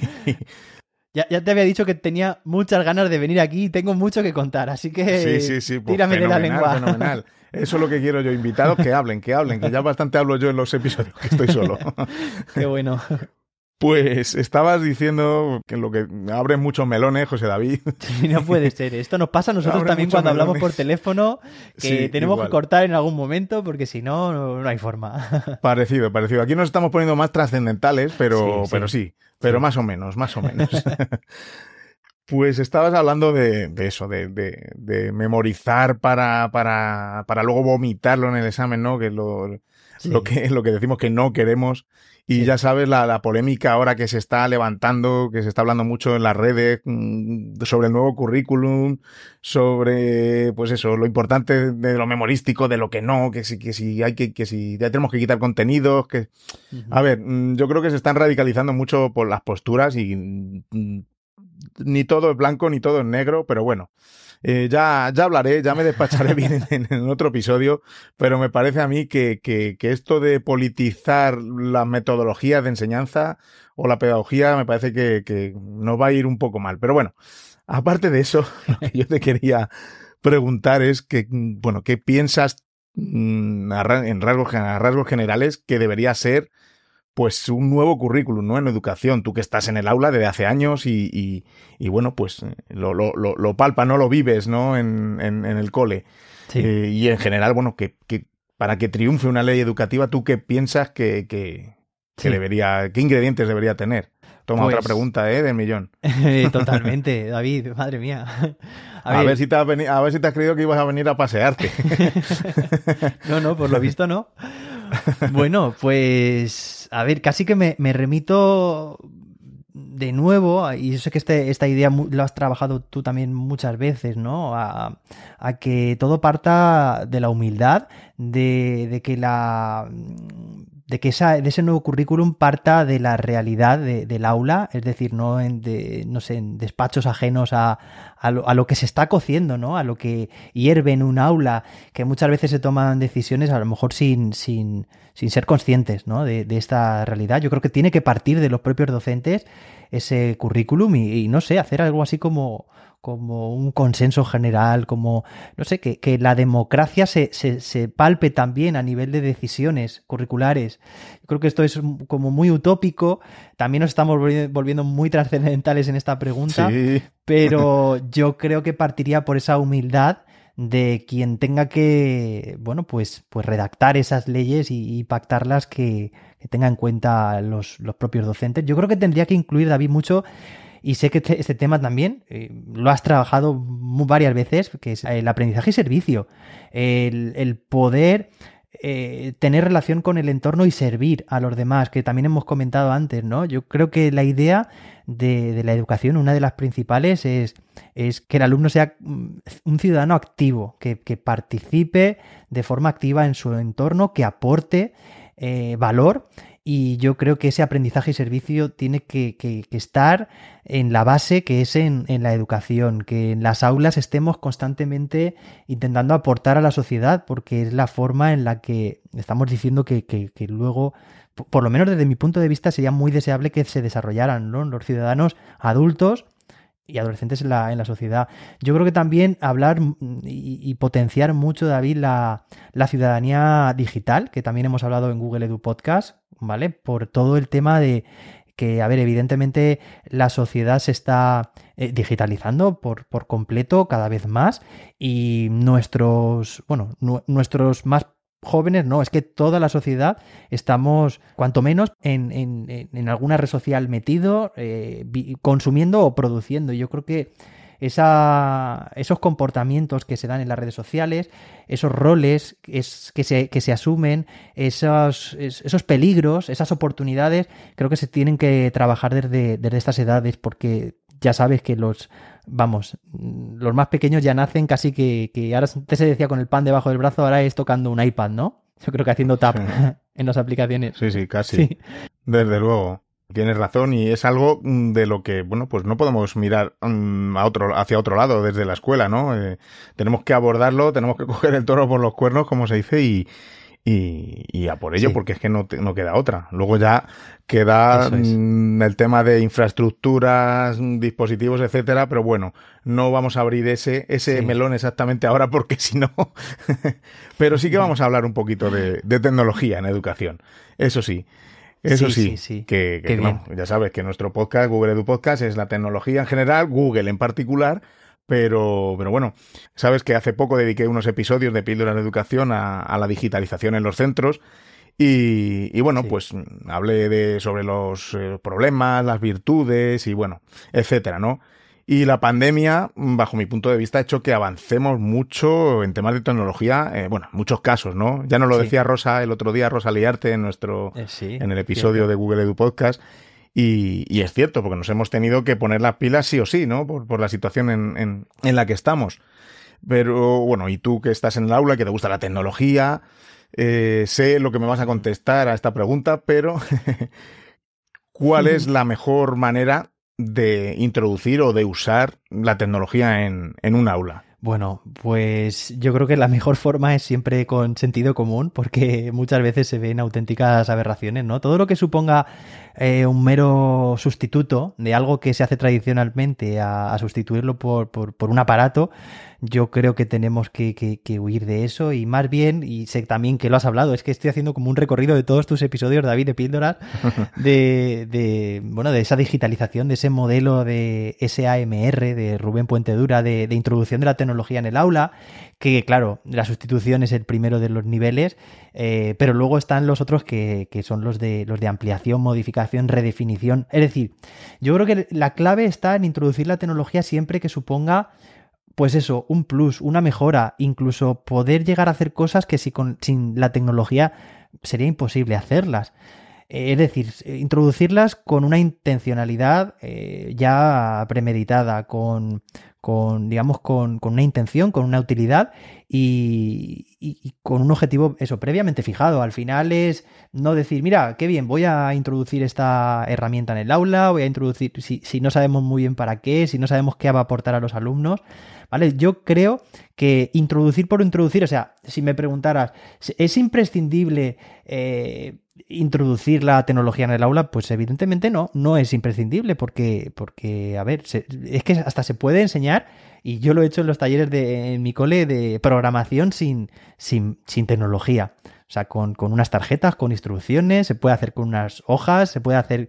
Ya, te había dicho que tenía muchas ganas de venir aquí y tengo mucho que contar, así que sí, sí, pues tírame de la lengua. Fenomenal. Eso es lo que quiero yo, invitados que hablen, que hablen, que ya bastante hablo yo en los episodios, que estoy solo. Qué bueno. Pues estabas diciendo que lo que abre muchos melones, José David. Sí, no puede ser. Esto nos pasa a nosotros también cuando hablamos por teléfono, que tenemos que cortar en algún momento porque si no, no hay forma. Parecido, parecido. Aquí nos estamos poniendo más trascendentales, pero pero sí. Pero más o menos, más o menos. pues estabas hablando de, eso, de, de, memorizar para, para, para luego vomitarlo en el examen, ¿no? Que lo, lo que, lo que decimos que no queremos. Y ya sabes la, la, polémica ahora que se está levantando, que se está hablando mucho en las redes mm, sobre el nuevo currículum, sobre, pues eso, lo importante de lo memorístico, de lo que no, que si, que si hay que, que si ya tenemos que quitar contenidos, que, a ver, mm, yo creo que se están radicalizando mucho por las posturas y mm, ni todo es blanco ni todo es negro, pero bueno. Eh, ya, ya hablaré, ya me despacharé bien en, otro episodio, pero me parece a mí que, que, que esto de politizar las metodologías de enseñanza o la pedagogía me parece que, que nos va a ir un poco mal. Pero bueno, aparte de eso, lo que yo te quería preguntar es que, bueno, ¿qué piensas mm, en rasgos, rasgos generales que debería ser pues un nuevo currículum, ¿no? En educación, tú que estás en el aula desde hace años y, y, bueno, pues lo, lo, lo, palpa, no lo vives, ¿no? En, en, el cole. Eh, y en general, bueno, que, que, para que triunfe una ley educativa, ¿tú qué piensas que, que, debería, qué ingredientes debería tener? Toma otra pues pregunta, ¿eh? Del millón. Totalmente, David, madre mía. A, ver. si te has a ver si te has creído que ibas a venir a pasearte. no, no, por lo visto no. Bueno, pues a ver, casi que me, remito de nuevo, y yo sé que este, esta idea lo has trabajado tú también muchas veces, ¿no? A, que todo parta de la humildad, de, de que la de que de ese nuevo currículum parta de la realidad del aula, es decir, no en, no sé, en despachos ajenos a, a, lo, que se está cociendo, ¿no? A lo que hierve en un aula, que muchas veces se toman decisiones a lo mejor sin, sin, sin ser conscientes, ¿no? De, esta realidad. Yo creo que tiene que partir de los propios docentes ese currículum y no sé, hacer algo así como como un consenso general, como, no sé, que, que la democracia se, se, se, palpe también a nivel de decisiones curriculares. creo que esto es como muy utópico, también nos estamos volviendo muy trascendentales en esta pregunta, pero yo creo que partiría por esa humildad de quien tenga que, bueno, pues, pues redactar esas leyes y, pactarlas que, que tenga en cuenta los, los propios docentes. Yo creo que tendría que incluir, David, mucho y sé que este, este tema también eh, lo has trabajado varias veces, que es el aprendizaje y servicio. El, poder eh, tener relación con el entorno y servir a los demás, que también hemos comentado antes, ¿no? Yo creo que la idea de, la educación, una de las principales, es, es, que el alumno sea mm, un ciudadano activo, que, participe de forma activa en su entorno, que aporte eh, valor y yo creo que ese aprendizaje y servicio tiene que, estar en la base que es en, la educación, que en las aulas estemos constantemente intentando aportar a la sociedad, porque es la forma en la que estamos diciendo que, que luego por lo menos desde mi punto de vista, sería muy deseable que se desarrollaran los ciudadanos adultos y adolescentes en la, en la sociedad. Yo creo que también hablar y, potenciar mucho, David, la, la, ciudadanía digital, que también hemos hablado en Google Edu Podcast, ¿vale? Por todo el tema de que, a ver, evidentemente la sociedad se está eh, digitalizando por, por, completo cada vez más y nuestros, bueno, nuestros más jóvenes, no, es que toda la sociedad estamos, cuanto menos, en, en, en alguna red social metido, eh, consumiendo o produciendo. Yo creo que esa, esos comportamientos que se dan en las redes sociales, esos roles es, que, se, que se asumen, esos, esos peligros, esas oportunidades, creo que se tienen que trabajar desde, desde estas edades porque ya sabes que los, vamos, los más pequeños ya nacen casi que, que ahora antes se decía con el pan debajo del brazo, ahora es tocando un iPad, ¿no? Yo creo que haciendo tap en las aplicaciones. Sí, sí, casi. Desde luego. Tienes razón y es algo mm, de lo que, bueno, pues no podemos mirar mm, a otro, hacia otro lado desde la escuela, ¿no? Eh, tenemos que abordarlo, tenemos que coger el toro por los cuernos, como se dice, y, y, y a por ello, porque es que no, no queda otra. Luego ya queda mm, el tema de infraestructuras, dispositivos, etcétera, pero bueno, no vamos a abrir ese, ese melón exactamente ahora porque si no. pero sí que vamos a hablar un poquito de, de tecnología en educación. Eso sí. Eso sí, que, ya sabes que nuestro podcast, Google Edu Podcast, es la tecnología en general, Google en particular, pero, pero bueno, sabes que hace poco dediqué unos episodios de Píldoras de Educación a, la digitalización en los centros. Y, bueno, pues hablé de, sobre los eh, problemas, las virtudes y bueno, etcétera, ¿no? Y la pandemia, bajo mi punto de vista, ha hecho que avancemos mucho en temas de tecnología, eh, bueno, en muchos casos, ¿no? Ya nos lo decía Rosa el otro día, Rosa Liarte, en nuestro, eh, en el episodio de Google Edu Podcast, y, es cierto, porque nos hemos tenido que poner las pilas sí o sí, ¿no? Por, la situación en, en, la que estamos. Pero bueno, y tú que estás en el aula, que te gusta la tecnología, eh, sé lo que me vas a contestar a esta pregunta, pero ¿cuál es la mejor manera de introducir o de usar la tecnología en, en un aula? Bueno, pues yo creo que la mejor forma es siempre con sentido común, porque muchas veces se ven auténticas aberraciones, ¿no? Todo lo que suponga eh, un mero sustituto de algo que se hace tradicionalmente a, sustituirlo por, por, un aparato, yo creo que tenemos que, que, huir de eso y más bien, y sé también que lo has hablado, es que estoy haciendo como un recorrido de todos tus episodios, David, de Píldoras, de, de, bueno, de esa digitalización, de ese modelo de SAMR, de Rubén Puente Dura, de, de introducción de la tecnología en el aula, que claro, la sustitución es el primero de los niveles, eh, pero luego están los otros que, que, son los de, los de ampliación, modificación, redefinición. Es decir, yo creo que la clave está en introducir la tecnología siempre que suponga pues eso, un plus, una mejora, incluso poder llegar a hacer cosas que si con, sin la tecnología sería imposible hacerlas. Eh, es decir, introducirlas con una intencionalidad eh, ya premeditada, con, con digamos, con, una intención, con una utilidad y, con un objetivo, eso, previamente fijado. Al final es no decir, mira, qué bien, voy a introducir esta herramienta en el aula, voy a introducir, si, si no sabemos muy bien para qué, si no sabemos qué va a aportar a los alumnos, ¿vale? Yo creo que introducir por introducir, o sea, si me preguntaras, ¿es imprescindible eh, introducir la tecnología en el aula? Pues evidentemente no, no es imprescindible porque, porque a ver, es que hasta se puede enseñar y yo lo he hecho en los talleres de mi cole de programación sin, sin, sin tecnología. O sea, con, unas tarjetas, con instrucciones, se puede hacer con unas hojas, se puede hacer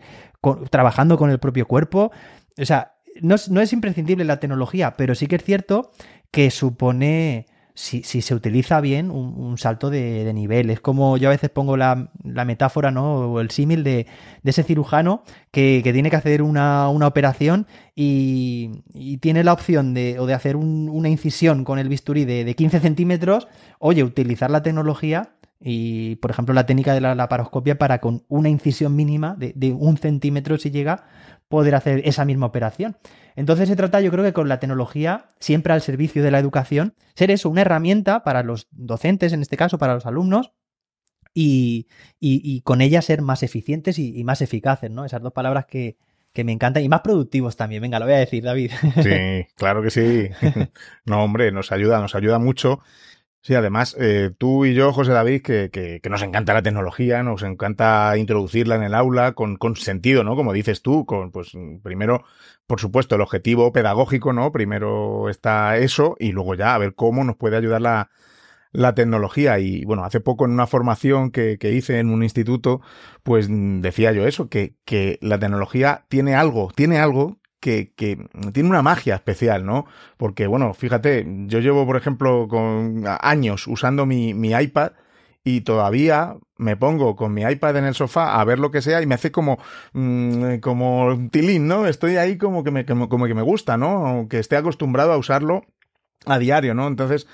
trabajando con el propio cuerpo. O sea, no, es imprescindible la tecnología, pero sí que es cierto que supone, si, se utiliza bien, un, salto de, nivel. Es como yo a veces pongo la, metáfora, ¿no? O el símil de, ese cirujano que, tiene que hacer una, operación y, tiene la opción de, o de hacer una incisión con el bisturí de, 15 centímetros. Oye, utilizar la tecnología y, por ejemplo, la técnica de la laparoscopia para con una incisión mínima de, de un centímetro si llega, poder hacer esa misma operación. Entonces se trata, yo creo que con la tecnología, siempre al servicio de la educación, ser eso, una herramienta para los docentes, en este caso, para los alumnos, y, con ella ser más eficientes y, más eficaces, ¿no? Esas dos palabras que, que me encantan y más productivos también. Venga, lo voy a decir, David. Sí, claro que sí. No, hombre, nos ayuda, nos ayuda mucho. Sí, además, eh, tú y yo, José David, que, que, que, nos encanta la tecnología, nos encanta introducirla en el aula con, con sentido, ¿no? Como dices tú, con, pues, primero, por supuesto, el objetivo pedagógico, ¿no? Primero está eso y luego ya a ver cómo nos puede ayudar la, la tecnología. Y bueno, hace poco en una formación que, que hice en un instituto, pues decía yo eso, que, que la tecnología tiene algo, tiene algo que, tiene una magia especial, ¿no? Porque, bueno, fíjate, yo llevo, por ejemplo, con años usando mi, mi iPad y todavía me pongo con mi iPad en el sofá a ver lo que sea y me hace como mm, como un tilín, ¿no? Estoy ahí como que me como, que me gusta, ¿no? Que esté acostumbrado a usarlo a diario, ¿no? Entonces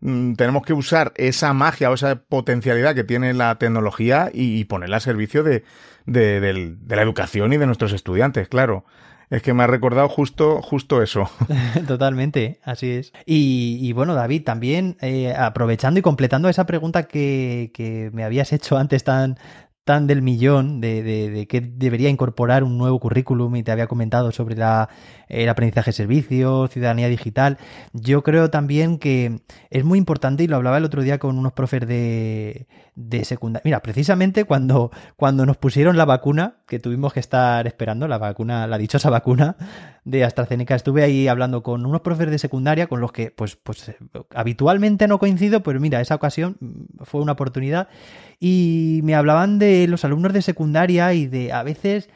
mm, tenemos que usar esa magia o esa potencialidad que tiene la tecnología y, ponerla a servicio de, de la educación y de nuestros estudiantes, claro. Es que me ha recordado justo, justo eso. Totalmente, así es. Y, bueno, David, también eh, aprovechando y completando esa pregunta que, que me habías hecho antes tan, tan del millón de, de, que debería incorporar un nuevo currículum y te había comentado sobre el aprendizaje de servicio, ciudadanía digital. Yo creo también que es muy importante y lo hablaba el otro día con unos profes de, de secundaria. Mira, precisamente cuando, cuando nos pusieron la vacuna, que tuvimos que estar esperando, la vacuna, la dichosa vacuna de AstraZeneca, estuve ahí hablando con unos profes de secundaria con los que pues, pues habitualmente no coincido, pero mira, esa ocasión fue una oportunidad y me hablaban de los alumnos de secundaria y de a veces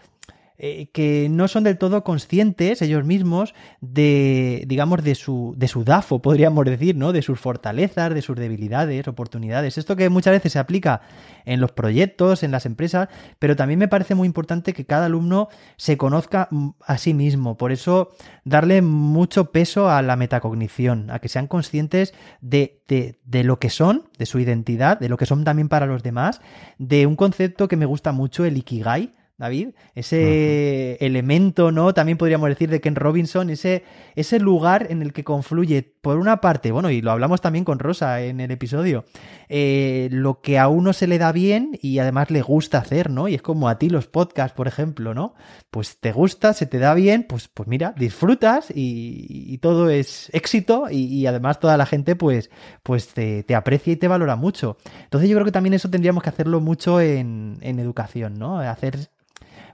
eh, que no son del todo conscientes ellos mismos de, digamos, de su, de su DAFO, podríamos decir, ¿no? De sus fortalezas, de sus debilidades, oportunidades. Esto que muchas veces se aplica en los proyectos, en las empresas, pero también me parece muy importante que cada alumno se conozca a sí mismo. Por eso, darle mucho peso a la metacognición, a que sean conscientes de, de, de lo que son, de su identidad, de lo que son también para los demás, de un concepto que me gusta mucho, el Ikigai, David, ese elemento, ¿no? También podríamos decir de Ken Robinson, ese, ese lugar en el que confluye, por una parte, bueno, y lo hablamos también con Rosa en el episodio, eh, lo que a uno se le da bien y además le gusta hacer, ¿no? Y es como a ti los podcasts, por ejemplo, ¿no? Pues te gusta, se te da bien, pues, pues mira, disfrutas y, todo es éxito y, además toda la gente, pues, pues te, te, aprecia y te valora mucho. Entonces yo creo que también eso tendríamos que hacerlo mucho en, en educación, ¿no? Hacer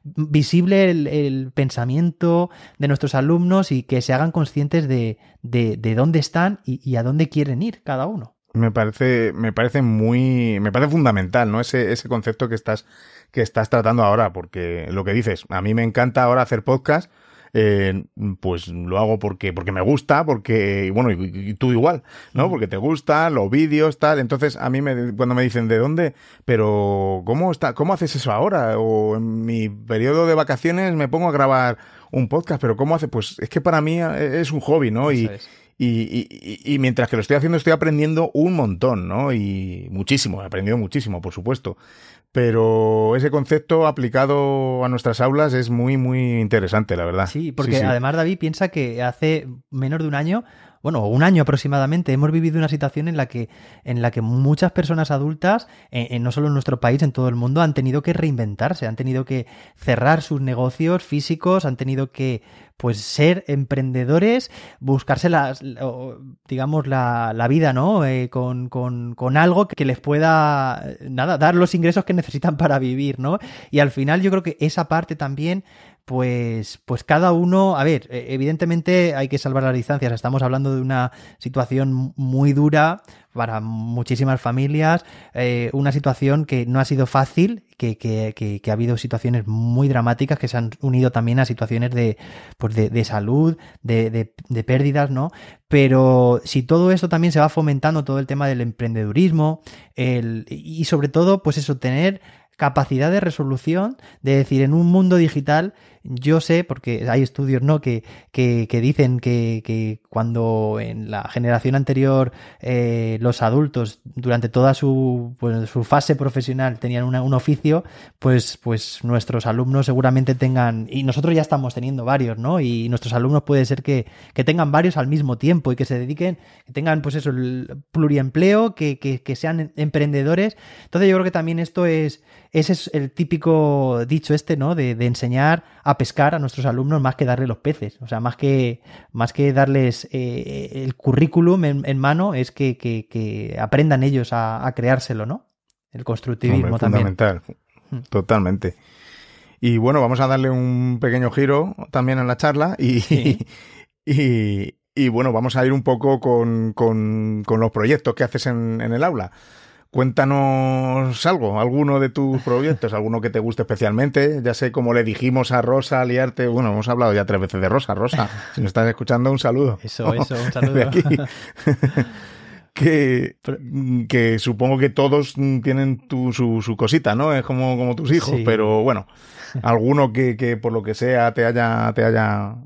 visible el, pensamiento de nuestros alumnos y que se hagan conscientes de, de, dónde están y, a dónde quieren ir cada uno. Me parece, me parece muy, me parece fundamental, ¿no? Ese, ese concepto que estás, que estás tratando ahora, porque lo que dices, a mí me encanta ahora hacer podcast eh, pues lo hago porque, porque me gusta, porque, bueno, y, tú igual, ¿no? Porque te gusta, los vídeos, tal. Entonces, a mí me, cuando me dicen, ¿de dónde? Pero, ¿cómo está, cómo haces eso ahora? O en mi periodo de vacaciones me pongo a grabar un podcast, pero ¿cómo hace? Pues es que para mí eh, es un hobby, ¿no? Y, y, y, mientras que lo estoy haciendo estoy aprendiendo un montón, ¿no? Y muchísimo, he aprendido muchísimo, por supuesto pero ese concepto aplicado a nuestras aulas es muy, muy interesante, la verdad. Sí, porque además David piensa que hace menos de un año, bueno, un año aproximadamente, hemos vivido una situación en la que, en la que muchas personas adultas, no solo en nuestro país, en todo el mundo, han tenido que reinventarse, han tenido que cerrar sus negocios físicos, han tenido que pues ser emprendedores, buscarse las, digamos, la, la vida, ¿no? Eh, con, con, con, algo que les pueda, nada, dar los ingresos que necesitan para vivir, ¿no? Y al final yo creo que esa parte también pues, pues cada uno, a ver, e, evidentemente hay que salvar las distancias, estamos hablando de una situación muy dura para muchísimas familias, eh, una situación que no ha sido fácil, que, que, que, ha habido situaciones muy dramáticas que se han unido también a situaciones de, pues de, de salud, de, de, de, pérdidas, ¿no? Pero si todo esto también se va fomentando, todo el tema del emprendedurismo, el, y sobre todo, pues eso, tener capacidad de resolución, de decir, en un mundo digital, yo sé, porque hay estudios ¿no? que, que, que dicen que, que, cuando en la generación anterior eh, los adultos durante toda su, pues, su fase profesional tenían un oficio, pues, pues nuestros alumnos seguramente tengan, y nosotros ya estamos teniendo varios, ¿no? Y nuestros alumnos puede ser que, que tengan varios al mismo tiempo y que se dediquen, que tengan pues eso, el pluriempleo, que, que, que sean emprendedores. Entonces yo creo que también esto es ese es el típico dicho este, ¿no? De, enseñar a pescar a nuestros alumnos más que darle los peces. O sea, más que, más que darles eh, el currículum en, mano, es que, aprendan ellos a, creárselo, ¿no? El constructivismo también. Fundamental. Hmm. Totalmente. Y bueno, vamos a darle un pequeño giro también en la charla y, y, bueno, vamos a ir un poco con, con, los proyectos que haces en, en el aula. Cuéntanos algo, alguno de tus proyectos, alguno que te guste especialmente. Ya sé, como le dijimos a Rosa liarte, bueno, hemos hablado ya tres veces de Rosa. Rosa, si nos estás escuchando, un saludo. Eso, eso, un saludo. que, que supongo que todos tienen tu, su, su cosita, ¿no? Es como, como tus hijos, pero bueno, alguno que, que por lo que sea te haya, te haya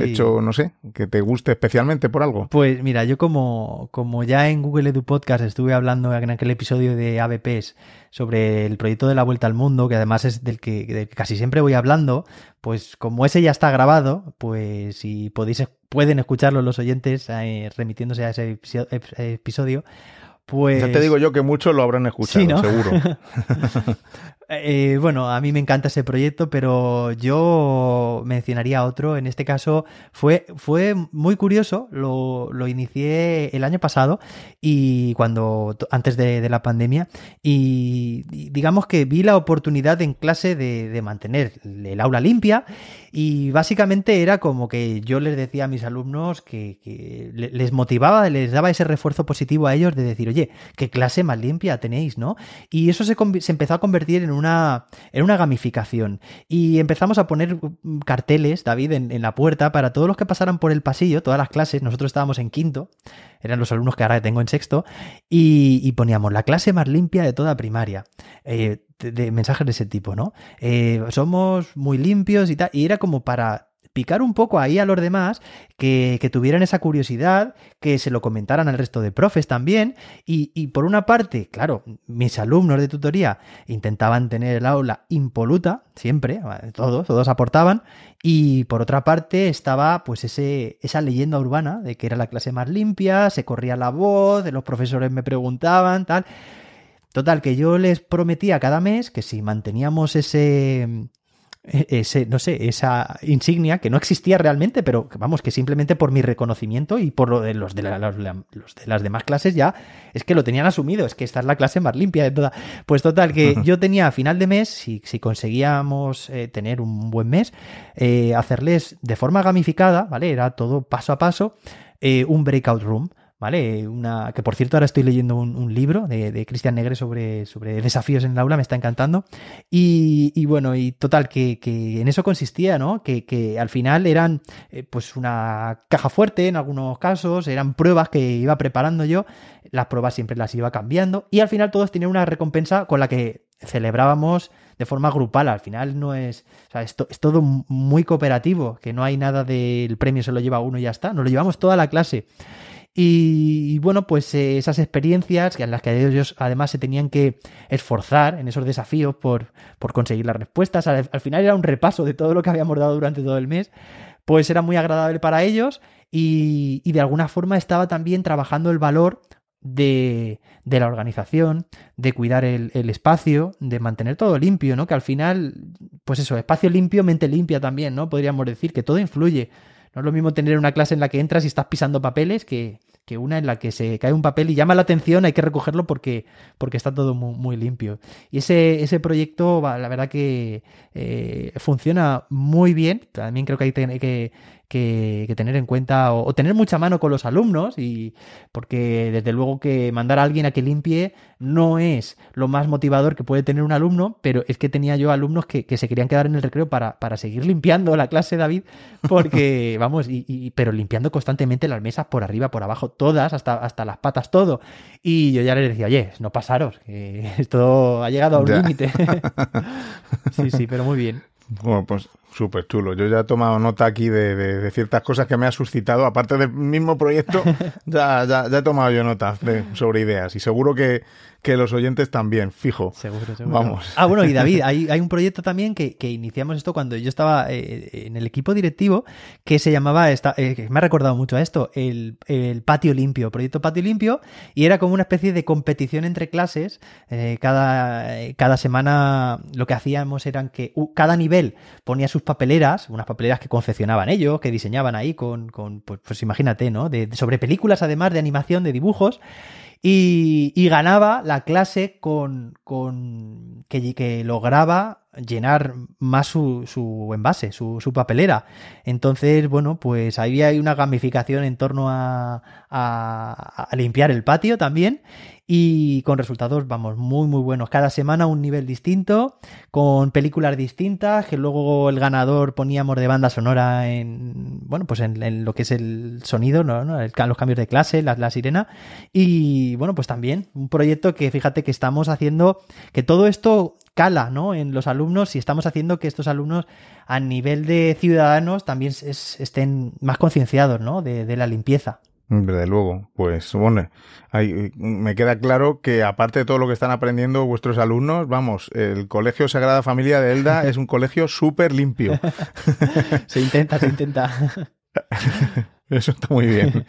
hecho, no sé, que te guste especialmente por algo. Pues mira, yo como, como ya en Google Edu Podcast estuve hablando en aquel episodio de ABPs sobre el proyecto de la Vuelta al Mundo, que además es del que, del que casi siempre voy hablando, pues como ese ya está grabado, pues si podéis, pueden escucharlo los oyentes eh, remitiéndose a ese episodio, pues... Ya te digo yo que muchos lo habrán escuchado, seguro. Eh, bueno, a mí me encanta ese proyecto, pero yo mencionaría otro. En este caso fue, fue muy curioso. Lo, lo inicié el año pasado y cuando antes de, la pandemia y digamos que vi la oportunidad en clase de, de mantener el aula limpia y básicamente era como que yo les decía a mis alumnos que, que les motivaba, les daba ese refuerzo positivo a ellos de decir, oye, qué clase más limpia tenéis, ¿no? Y eso se, se empezó a convertir en una, en una gamificación. Y empezamos a poner carteles, David, en, la puerta para todos los que pasaran por el pasillo, todas las clases. Nosotros estábamos en quinto, eran los alumnos que ahora tengo en sexto, y, poníamos la clase más limpia de toda primaria. Eh, de, mensajes de ese tipo, ¿no? Eh, somos muy limpios y tal. Y era como para picar un poco ahí a los demás, que, que, tuvieran esa curiosidad, que se lo comentaran al resto de profes también. Y, y, por una parte, claro, mis alumnos de tutoría intentaban tener el aula impoluta, siempre, todos, todos aportaban. Y por otra parte estaba pues ese, esa leyenda urbana de que era la clase más limpia, se corría la voz, los profesores me preguntaban, tal. Total, que yo les prometía cada mes que si manteníamos ese, ese, no sé, esa insignia que no existía realmente, pero vamos, que simplemente por mi reconocimiento y por lo de los de, los, de las demás clases ya es que lo tenían asumido, es que esta es la clase más limpia de toda. Pues total, que yo tenía a final de mes, si, si conseguíamos eh, tener un buen mes, eh, hacerles de forma gamificada, ¿vale? Era todo paso a paso, eh, un breakout room. ¿Vale? Una, que por cierto ahora estoy leyendo un, libro de, Cristian Negre sobre, sobre desafíos en el aula, me está encantando. Y, bueno, y total, que, en eso consistía, ¿no? Que, al final eran eh, pues una caja fuerte en algunos casos, eran pruebas que iba preparando yo, las pruebas siempre las iba cambiando y al final todos tenían una recompensa con la que celebrábamos de forma grupal. Al final no es. O sea, es, todo muy cooperativo, que no hay nada del premio se lo lleva uno y ya está. Nos lo llevamos toda la clase. Y, bueno, pues eh, esas experiencias en las que ellos además se tenían que esforzar en esos desafíos por, por conseguir las respuestas, al, final era un repaso de todo lo que habíamos dado durante todo el mes, pues era muy agradable para ellos y, y de alguna forma estaba también trabajando el valor de, de, la organización, de cuidar el, el, espacio, de mantener todo limpio, ¿no? Que al final, pues eso, espacio limpio, mente limpia también, ¿no? Podríamos decir que todo influye. No es lo mismo tener una clase en la que entras y estás pisando papeles que, que una en la que se cae un papel y llama la atención, hay que recogerlo porque, porque está todo muy, muy limpio. Y ese, ese proyecto, la verdad que eh, funciona muy bien. También creo que hay que, que, tener en cuenta o, tener mucha mano con los alumnos y porque desde luego que mandar a alguien a que limpie no es lo más motivador que puede tener un alumno, pero es que tenía yo alumnos que, se querían quedar en el recreo para, para seguir limpiando la clase, David, porque, vamos, y, pero limpiando constantemente las mesas por arriba, por abajo, todas, hasta, hasta las patas, todo. Y yo ya les decía, oye, no pasaros, que esto ha llegado a un límite. sí, sí, pero muy bien. Bueno, pues súper chulo. Yo ya he tomado nota aquí de, ciertas cosas que me ha suscitado. Aparte del mismo proyecto, ya, ya, ya he tomado yo nota sobre ideas. Y seguro que, que los oyentes también, fijo. Seguro, seguro. Vamos. Ah, bueno, y David, hay, hay un proyecto también que, que, iniciamos esto cuando yo estaba eh, en el equipo directivo que se llamaba, esta, eh, me ha recordado mucho a esto, el, el, Patio Limpio, Proyecto Patio Limpio, y era como una especie de competición entre clases. Eh, cada, cada semana lo que hacíamos eran que cada nivel ponía sus papeleras, unas papeleras que confeccionaban ellos, que diseñaban ahí con, con pues, pues imagínate, ¿no? De, sobre películas además de animación, de dibujos. Y, ganaba la clase con, con que, que, lograba llenar más su, su envase, su, su, papelera. Entonces, bueno, pues ahí hay una gamificación en torno a, a, a limpiar el patio también y con resultados, vamos, muy, muy buenos. Cada semana un nivel distinto, con películas distintas, que luego el ganador poníamos de banda sonora en, bueno, pues en, lo que es el sonido, ¿no? los cambios de clase, la, la sirena. Y bueno, pues también un proyecto que fíjate que estamos haciendo, que todo esto cala, ¿no? En los alumnos y estamos haciendo que estos alumnos a nivel de ciudadanos también estén más concienciados, ¿no? de la limpieza. Desde luego, pues bueno, ahí, me queda claro que aparte de todo lo que están aprendiendo vuestros alumnos, vamos, el Colegio Sagrada Familia de Elda es un colegio súper limpio. se intenta, se intenta. Eso está muy bien.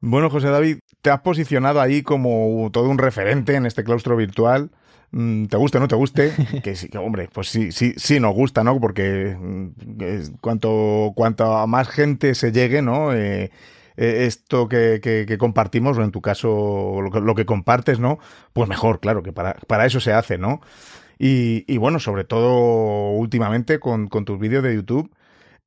Bueno, José David, te has posicionado ahí como todo un referente en este claustro virtual. Mm, te guste o no te guste, que sí, hombre, pues sí, sí, sí nos gusta, ¿no? Porque mm, cuanto, cuanto a más gente se llegue, ¿no? Eh, eh, esto que, compartimos, o en tu caso lo que, compartes, ¿no? Pues mejor, claro, que para, para eso se hace, ¿no? Y, bueno, sobre todo últimamente con, con tus vídeos de YouTube,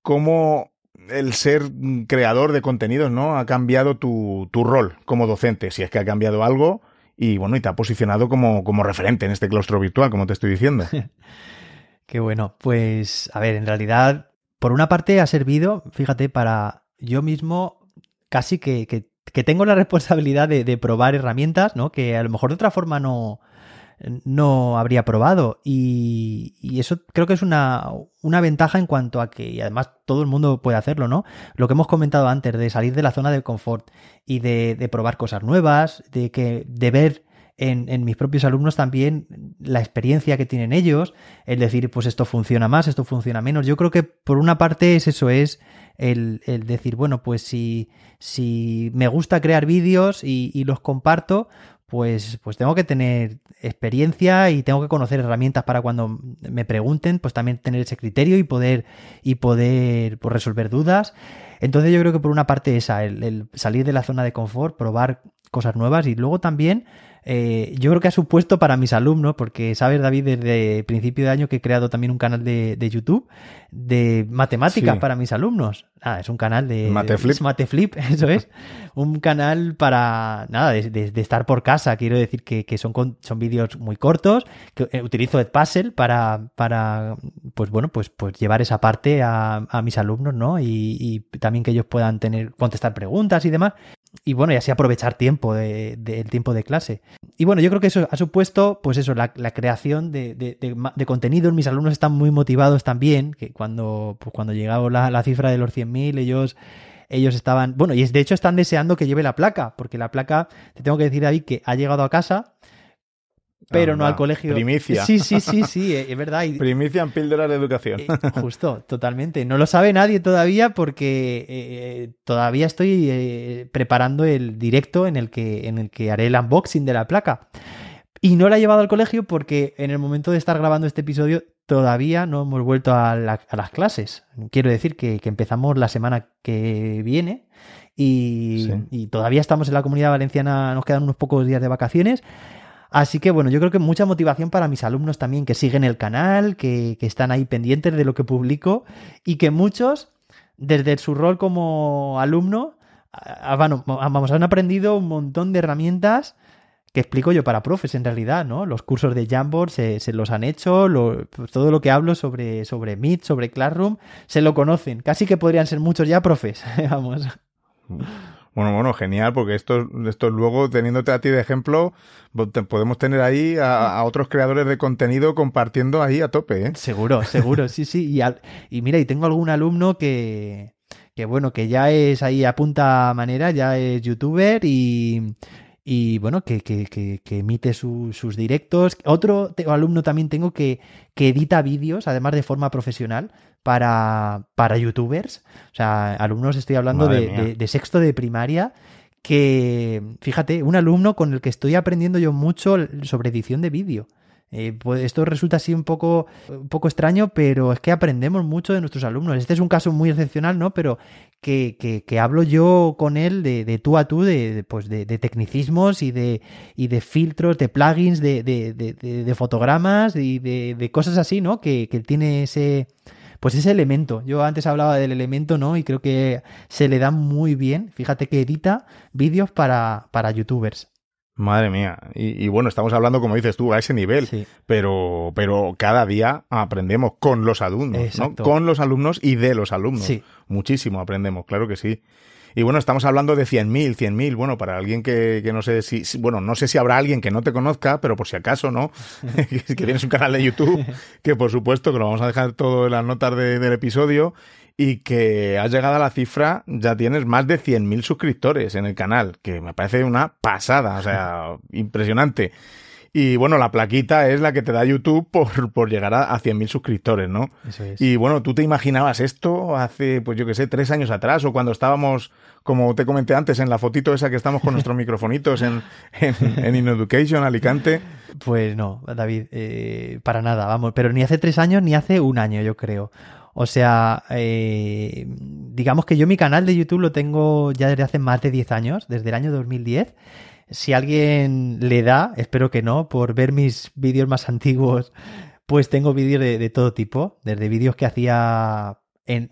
cómo el ser creador de contenidos, ¿no? Ha cambiado tu, tu rol como docente, si es que ha cambiado algo, y bueno, y te ha posicionado como, como referente en este claustro virtual, como te estoy diciendo. Qué bueno. Pues, a ver, en realidad, por una parte ha servido, fíjate, para yo mismo casi que, que, tengo la responsabilidad de, probar herramientas, ¿no? Que a lo mejor de otra forma no, no habría probado. Y, y, eso creo que es una, una ventaja en cuanto a que, y además todo el mundo puede hacerlo, ¿no? Lo que hemos comentado antes, de salir de la zona de confort y de, de probar cosas nuevas, de que, de ver en, en, mis propios alumnos también la experiencia que tienen ellos, el decir, pues esto funciona más, esto funciona menos. Yo creo que por una parte es eso, es el, el decir, bueno, pues si, si me gusta crear vídeos y, y, los comparto, pues, pues tengo que tener experiencia y tengo que conocer herramientas para cuando me pregunten, pues también tener ese criterio y poder, y poder pues, resolver dudas. Entonces yo creo que por una parte esa, el salir de la zona de confort, probar cosas nuevas y luego también eh, yo creo que ha supuesto para mis alumnos, porque sabes, David, desde principio de año que he creado también un canal de, YouTube de matemáticas para mis alumnos. Ah, es un canal de Mateflip. Mateflip, eso es. un canal para, nada, de, estar por casa. Quiero decir que, son, son vídeos muy cortos, que eh, utilizo Edpuzzle para, para, pues bueno, pues, pues llevar esa parte a, mis alumnos, ¿no? Y, y, también que ellos puedan tener, contestar preguntas y demás y bueno, y así aprovechar tiempo del de, tiempo de clase. Y bueno, yo creo que eso ha supuesto, pues eso, la, creación de, de, contenidos. Mis alumnos están muy motivados también, que cuando, pues cuando llegaba la, la cifra de los 100.000, ellos ellos estaban, bueno, y de hecho están deseando que lleve la placa, porque la placa, te tengo que decir, David, que ha llegado a casa pero no al colegio. Primicia. Sí, sí, sí, sí, es verdad. Primicia en píldora de educación. Eh, justo, totalmente. No lo sabe nadie todavía porque eh, todavía estoy eh, preparando el directo en el, que, en el que haré el unboxing de la placa. Y no la he llevado al colegio porque en el momento de estar grabando este episodio todavía no hemos vuelto a, las clases. Quiero decir que, empezamos la semana que viene y, y todavía estamos en la comunidad valenciana, nos quedan unos pocos días de vacaciones. Así que bueno, yo creo que mucha motivación para mis alumnos también que siguen el canal, que, están ahí pendientes de lo que publico y que muchos, desde su rol como alumno, vamos, han aprendido un montón de herramientas que explico yo para profes en realidad, ¿no? Los cursos de Jamboard se, se los han hecho, pues todo lo que hablo sobre, sobre Meet, sobre Classroom, se lo conocen. Casi que podrían ser muchos ya profes, vamos. Bueno, bueno, genial, porque esto, esto luego, teniéndote a ti de ejemplo, podemos tener ahí a, otros creadores de contenido compartiendo ahí a tope, ¿eh? Seguro, seguro, sí, sí. Y, y mira, y tengo algún alumno que, que, bueno, que ya es ahí a punta manera, ya es youtuber y, y bueno, que, que, que, emite sus directos. Otro alumno también tengo que, que edita vídeos, además de forma profesional para, para youtubers. O sea, alumnos, estoy hablando de, de, sexto de primaria que, fíjate, un alumno con el que estoy aprendiendo yo mucho sobre edición de vídeo. Eh, pues esto resulta así un poco, un poco extraño, pero es que aprendemos mucho de nuestros alumnos. Este es un caso muy excepcional, ¿no? Pero que, que, que hablo yo con él de, de tú a tú, de, pues de, de, tecnicismos y de, y de filtros, de plugins, de, de fotogramas y de, cosas así, ¿no? Que, que tiene ese pues ese elemento. Yo antes hablaba del elemento, ¿no? Y creo que se le da muy bien. Fíjate que edita vídeos para, para youtubers. Madre mía. Y, bueno, estamos hablando, como dices tú, a ese nivel. Pero, pero cada día aprendemos con los alumnos, ¿no? Con los alumnos y de los alumnos. Muchísimo aprendemos, claro que sí. Y bueno, estamos hablando de 100.000, 100.000. Bueno, para alguien que, que, no sé si, bueno, no sé si habrá alguien que no te conozca, pero por si acaso, ¿no? que tienes un canal de YouTube, que por supuesto que lo vamos a dejar todo en las notas del episodio y que has llegado a la cifra, ya tienes más de 100.000 suscriptores en el canal, que me parece una pasada, o sea, impresionante. Y bueno, la plaquita es la que te da YouTube por, por llegar a, a 100.000 suscriptores, ¿no? Eso es. Y bueno, ¿tú te imaginabas esto hace, pues yo qué sé, tres años atrás o cuando estábamos, como te comenté antes, en la fotito esa que estamos con nuestros microfonitos en, en, en InEducation, Alicante? Pues no, David, eh, para nada, vamos, pero ni hace tres años ni hace un año, yo creo. O sea, eh, digamos que yo mi canal de YouTube lo tengo ya desde hace más de 10 años, desde el año 2010 si alguien le da, espero que no, por ver mis vídeos más antiguos, pues tengo vídeos de, todo tipo, desde vídeos que hacía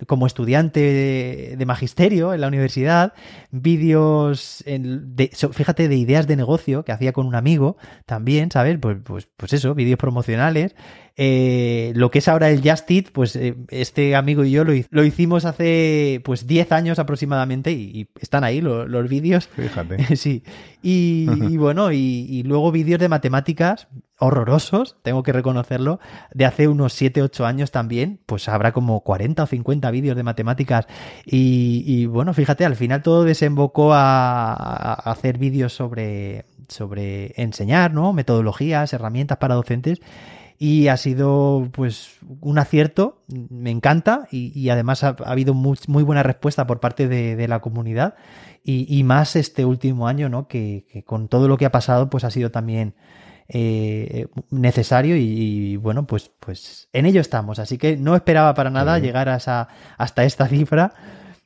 como estudiante de, magisterio en la universidad, vídeos, de, fíjate, de ideas de negocio que hacía con un amigo también, ¿sabes? Pues, pues, pues eso, vídeos promocionales. Eh, lo que es ahora el Just Eat, pues eh, este amigo y yo lo, lo, hicimos hace pues 10 años aproximadamente y, están ahí los vídeos. Fíjate. sí. Y, bueno, y, luego vídeos de matemáticas horrorosos, tengo que reconocerlo, de hace unos 7, 8 años también, pues habrá como 40 o 50 vídeos de matemáticas y, bueno, fíjate, al final todo desembocó a, a hacer vídeos sobre, sobre enseñar, ¿no? Metodologías, herramientas para docentes y ha sido pues un acierto, me encanta y, además ha, habido muy, buena respuesta por parte de, la comunidad y, más este último año, ¿no? Que, con todo lo que ha pasado pues ha sido también eh, necesario y, bueno, pues, pues en ello estamos. Así que no esperaba para nada llegar a esa, hasta esta cifra.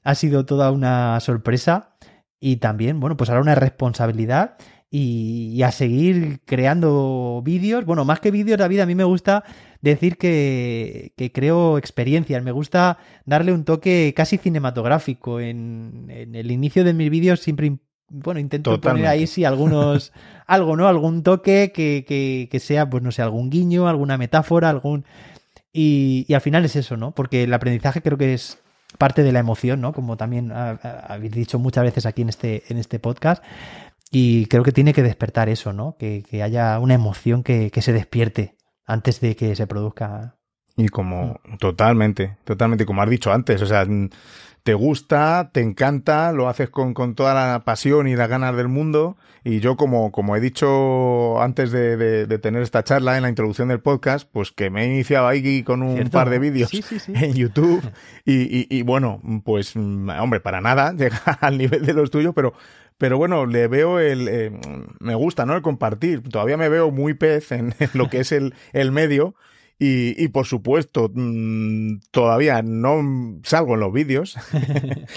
Ha sido toda una sorpresa y también, bueno, pues ahora una responsabilidad y, a seguir creando vídeos. Bueno, más que vídeos, David, a mí me gusta decir que, creo experiencias. Me gusta darle un toque casi cinematográfico. En, el inicio de mis vídeos siempre bueno, intento poner ahí sí algunos, algo, ¿no? Algún toque que, que, sea, pues no sé, algún guiño, alguna metáfora, algún... Y, y, al final es eso, ¿no? Porque el aprendizaje creo que es parte de la emoción, ¿no? Como también habéis dicho muchas veces aquí en este, en este podcast. Y creo que tiene que despertar eso, ¿no? Que, haya una emoción que, se despierte antes de que se produzca. Y como, mm. totalmente, totalmente, como has dicho antes, o sea, te gusta, te encanta, lo haces con, toda la pasión y las ganas del mundo. Y yo, como, como he dicho antes de, tener esta charla en la introducción del podcast, pues que me he iniciado ahí con un par de vídeos en YouTube. Y, y, bueno, pues, hombre, para nada llega al nivel de los tuyos, pero pero bueno, le veo el... Eh, me gusta, ¿no? El compartir. Todavía me veo muy pez en, lo que es el, el medio. Y, y, por supuesto, mm, todavía no salgo en los vídeos.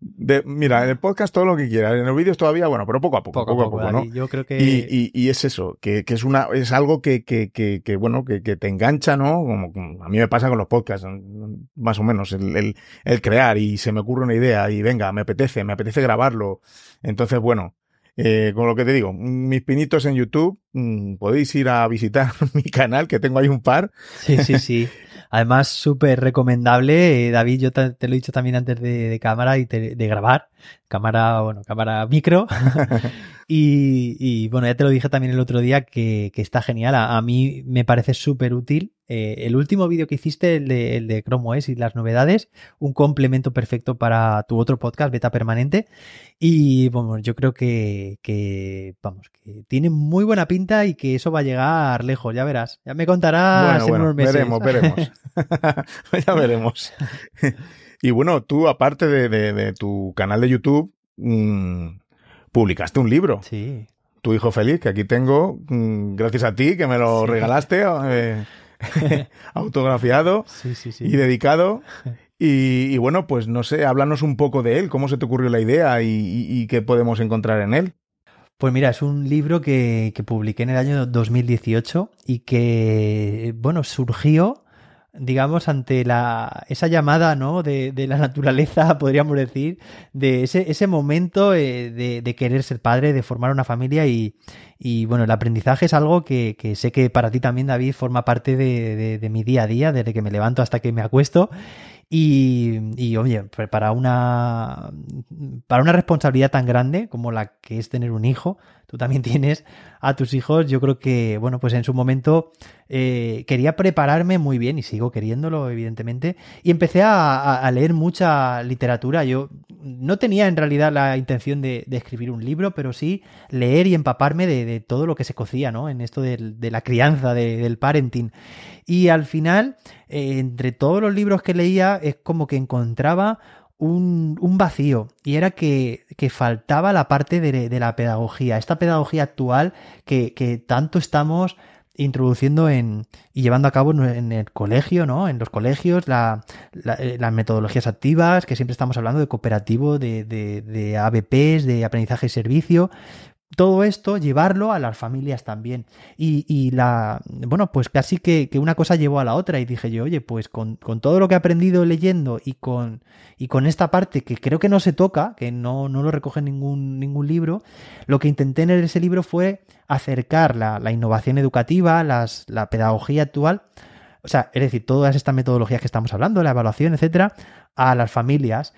mira, en el podcast todo lo que quieras. En los vídeos todavía, bueno, pero poco a poco, poco, a poco, ¿no? Yo creo que... y, y, es eso, que, que, es una, es algo que, que, que, bueno, que, te engancha, ¿no? Como, a mí me pasa con los podcasts, más o menos, el, el, el crear y se me ocurre una idea y venga, me apetece, me apetece grabarlo. Entonces, bueno, eh, con lo que te digo, mis pinitos en YouTube, mm, podéis ir a visitar mi canal, que tengo ahí un par. Sí, sí, sí. Además, súper recomendable. Eh, David, yo te, lo he dicho también antes de, cámara y de grabar. Cámara, bueno, cámara micro. y, bueno, ya te lo dije también el otro día que, está genial. A, mí me parece súper útil. Eh, el último vídeo que hiciste, el de, el de Chrome OS y las novedades, un complemento perfecto para tu otro podcast, Beta Permanente. Y bueno, yo creo que, que, vamos, que tiene muy buena pinta y que eso va a llegar lejos, ya verás. Ya me contarás en unos meses. Veremos, veremos. ya veremos. y bueno, tú, aparte de, tu canal de YouTube, mm, publicaste un libro. Sí. Tu hijo feliz, que aquí tengo, mm, gracias a ti, que me lo regalaste, eh, autografiado y dedicado. Y, bueno, pues no sé, háblanos un poco de él, cómo se te ocurrió la idea y, qué podemos encontrar en él. Pues mira, es un libro que, que publiqué en el año 2018 y que, bueno, surgió digamos, ante la, esa llamada ¿no? de, de la naturaleza, podríamos decir, de ese, ese momento eh, de, de, querer ser padre, de formar una familia y, y bueno, el aprendizaje es algo que, que, sé que para ti también, David, forma parte de, de, mi día a día, desde que me levanto hasta que me acuesto. Y, y, oye, pues para una, para una responsabilidad tan grande como la que es tener un hijo, tú también tienes a tus hijos, yo creo que, bueno, pues en su momento eh, quería prepararme muy bien y sigo queriéndolo, evidentemente, y empecé a, leer mucha literatura. Yo no tenía en realidad la intención de, escribir un libro, pero sí leer y empaparme de, todo lo que se cocía, ¿no? En esto de, la crianza, del parenting. Y al final, eh, entre todos los libros que leía, es como que encontraba un, vacío y era que, faltaba la parte de, la pedagogía, esta pedagogía actual que, tanto estamos introduciendo en, y llevando a cabo en el colegio, ¿no? En los colegios, eh, las metodologías activas, que siempre estamos hablando de cooperativo, de, de, de ABPs, de aprendizaje y servicio, todo esto llevarlo a las familias también. Y, la, bueno, pues casi que, una cosa llevó a la otra y dije yo, oye, pues con, todo lo que he aprendido leyendo y con, y con esta parte que creo que no se toca, que no, no lo recoge ningún, ningún libro, lo que intenté en ese libro fue acercar la, la innovación educativa, las, la pedagogía actual, o sea, es decir, todas estas metodologías que estamos hablando, la evaluación, etcétera, a las familias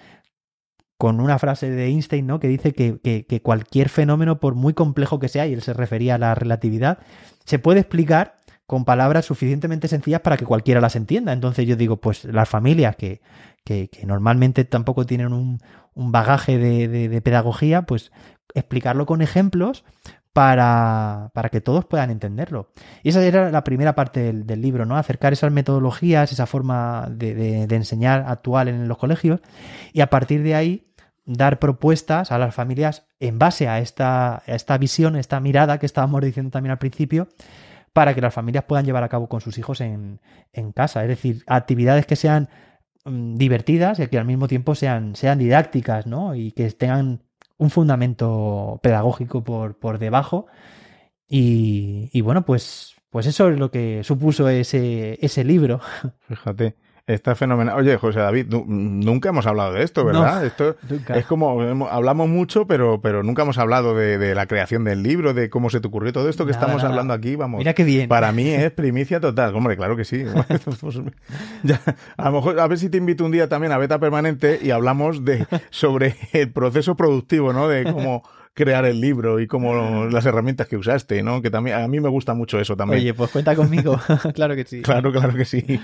con una frase de Einstein, ¿no? Que dice que, que, cualquier fenómeno, por muy complejo que sea, y él se refería a la relatividad, se puede explicar con palabras suficientemente sencillas para que cualquiera las entienda. Entonces yo digo, pues las familias que, que, normalmente tampoco tienen un, un bagaje de, de, pedagogía, pues explicarlo con ejemplos para, para, que todos puedan entenderlo. Y esa era la primera parte del, libro, ¿no? Acercar esas metodologías, esa forma de, enseñar actual en los colegios y a partir de ahí dar propuestas a las familias en base a esta, esta visión, esta mirada que estábamos diciendo también al principio, para que las familias puedan llevar a cabo con sus hijos en, en casa. Es decir, actividades que sean mm, divertidas y que al mismo tiempo sean, sean didácticas, ¿no? Y que tengan un fundamento pedagógico por, por debajo. Y, y, bueno, pues, pues eso es lo que supuso ese, ese libro. Fíjate. Está fenomenal. Oye, José David, nunca hemos hablado de esto, ¿verdad? esto es como hablamos mucho, pero, pero nunca hemos hablado de, la creación del libro, de cómo se te ocurrió todo esto que estamos hablando aquí. Vamos. Mira qué bien. Para mí es primicia total. Hombre, claro que sí. a lo mejor a ver si te invito un día también a Beta Permanente y hablamos de sobre el proceso productivo, ¿no? De cómo crear el libro y como las herramientas que usaste, ¿no? Que también a mí me gusta mucho eso también. Oye, pues cuenta conmigo, claro que sí. Claro, claro que sí.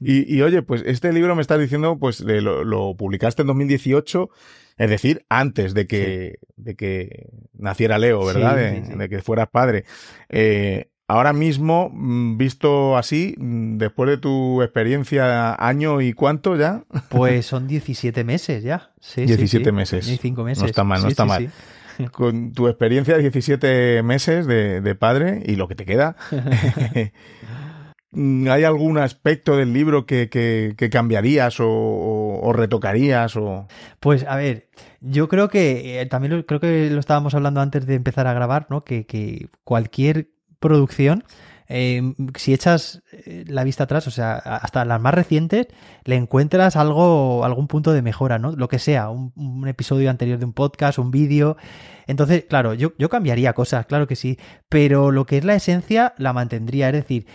Y, oye, pues este libro me estás diciendo, pues lo, publicaste en 2018, es decir, antes de que, de que naciera Leo, ¿verdad? de, que fueras padre. Eh, ahora mismo, mm, visto así, mm, después de tu experiencia, año y cuánto ya? Pues son 17 meses ya. Sí, 17 meses. 5 meses. No está mal, no está mal. Con tu experiencia de 17 meses de, de padre y lo que te queda, ¿Hay algún aspecto del libro que, que, cambiarías o, retocarías? O... Pues a ver, yo creo que eh, también creo que lo estábamos hablando antes de empezar a grabar, ¿no? Que cualquier producción eh, si echas eh, la vista atrás, o sea, hasta las más recientes, le encuentras algo, algún punto de mejora, ¿no? Lo que sea, un, episodio anterior de un podcast, un vídeo. Entonces, claro, yo, yo cambiaría cosas, claro que sí, pero lo que es la esencia la mantendría. Es decir,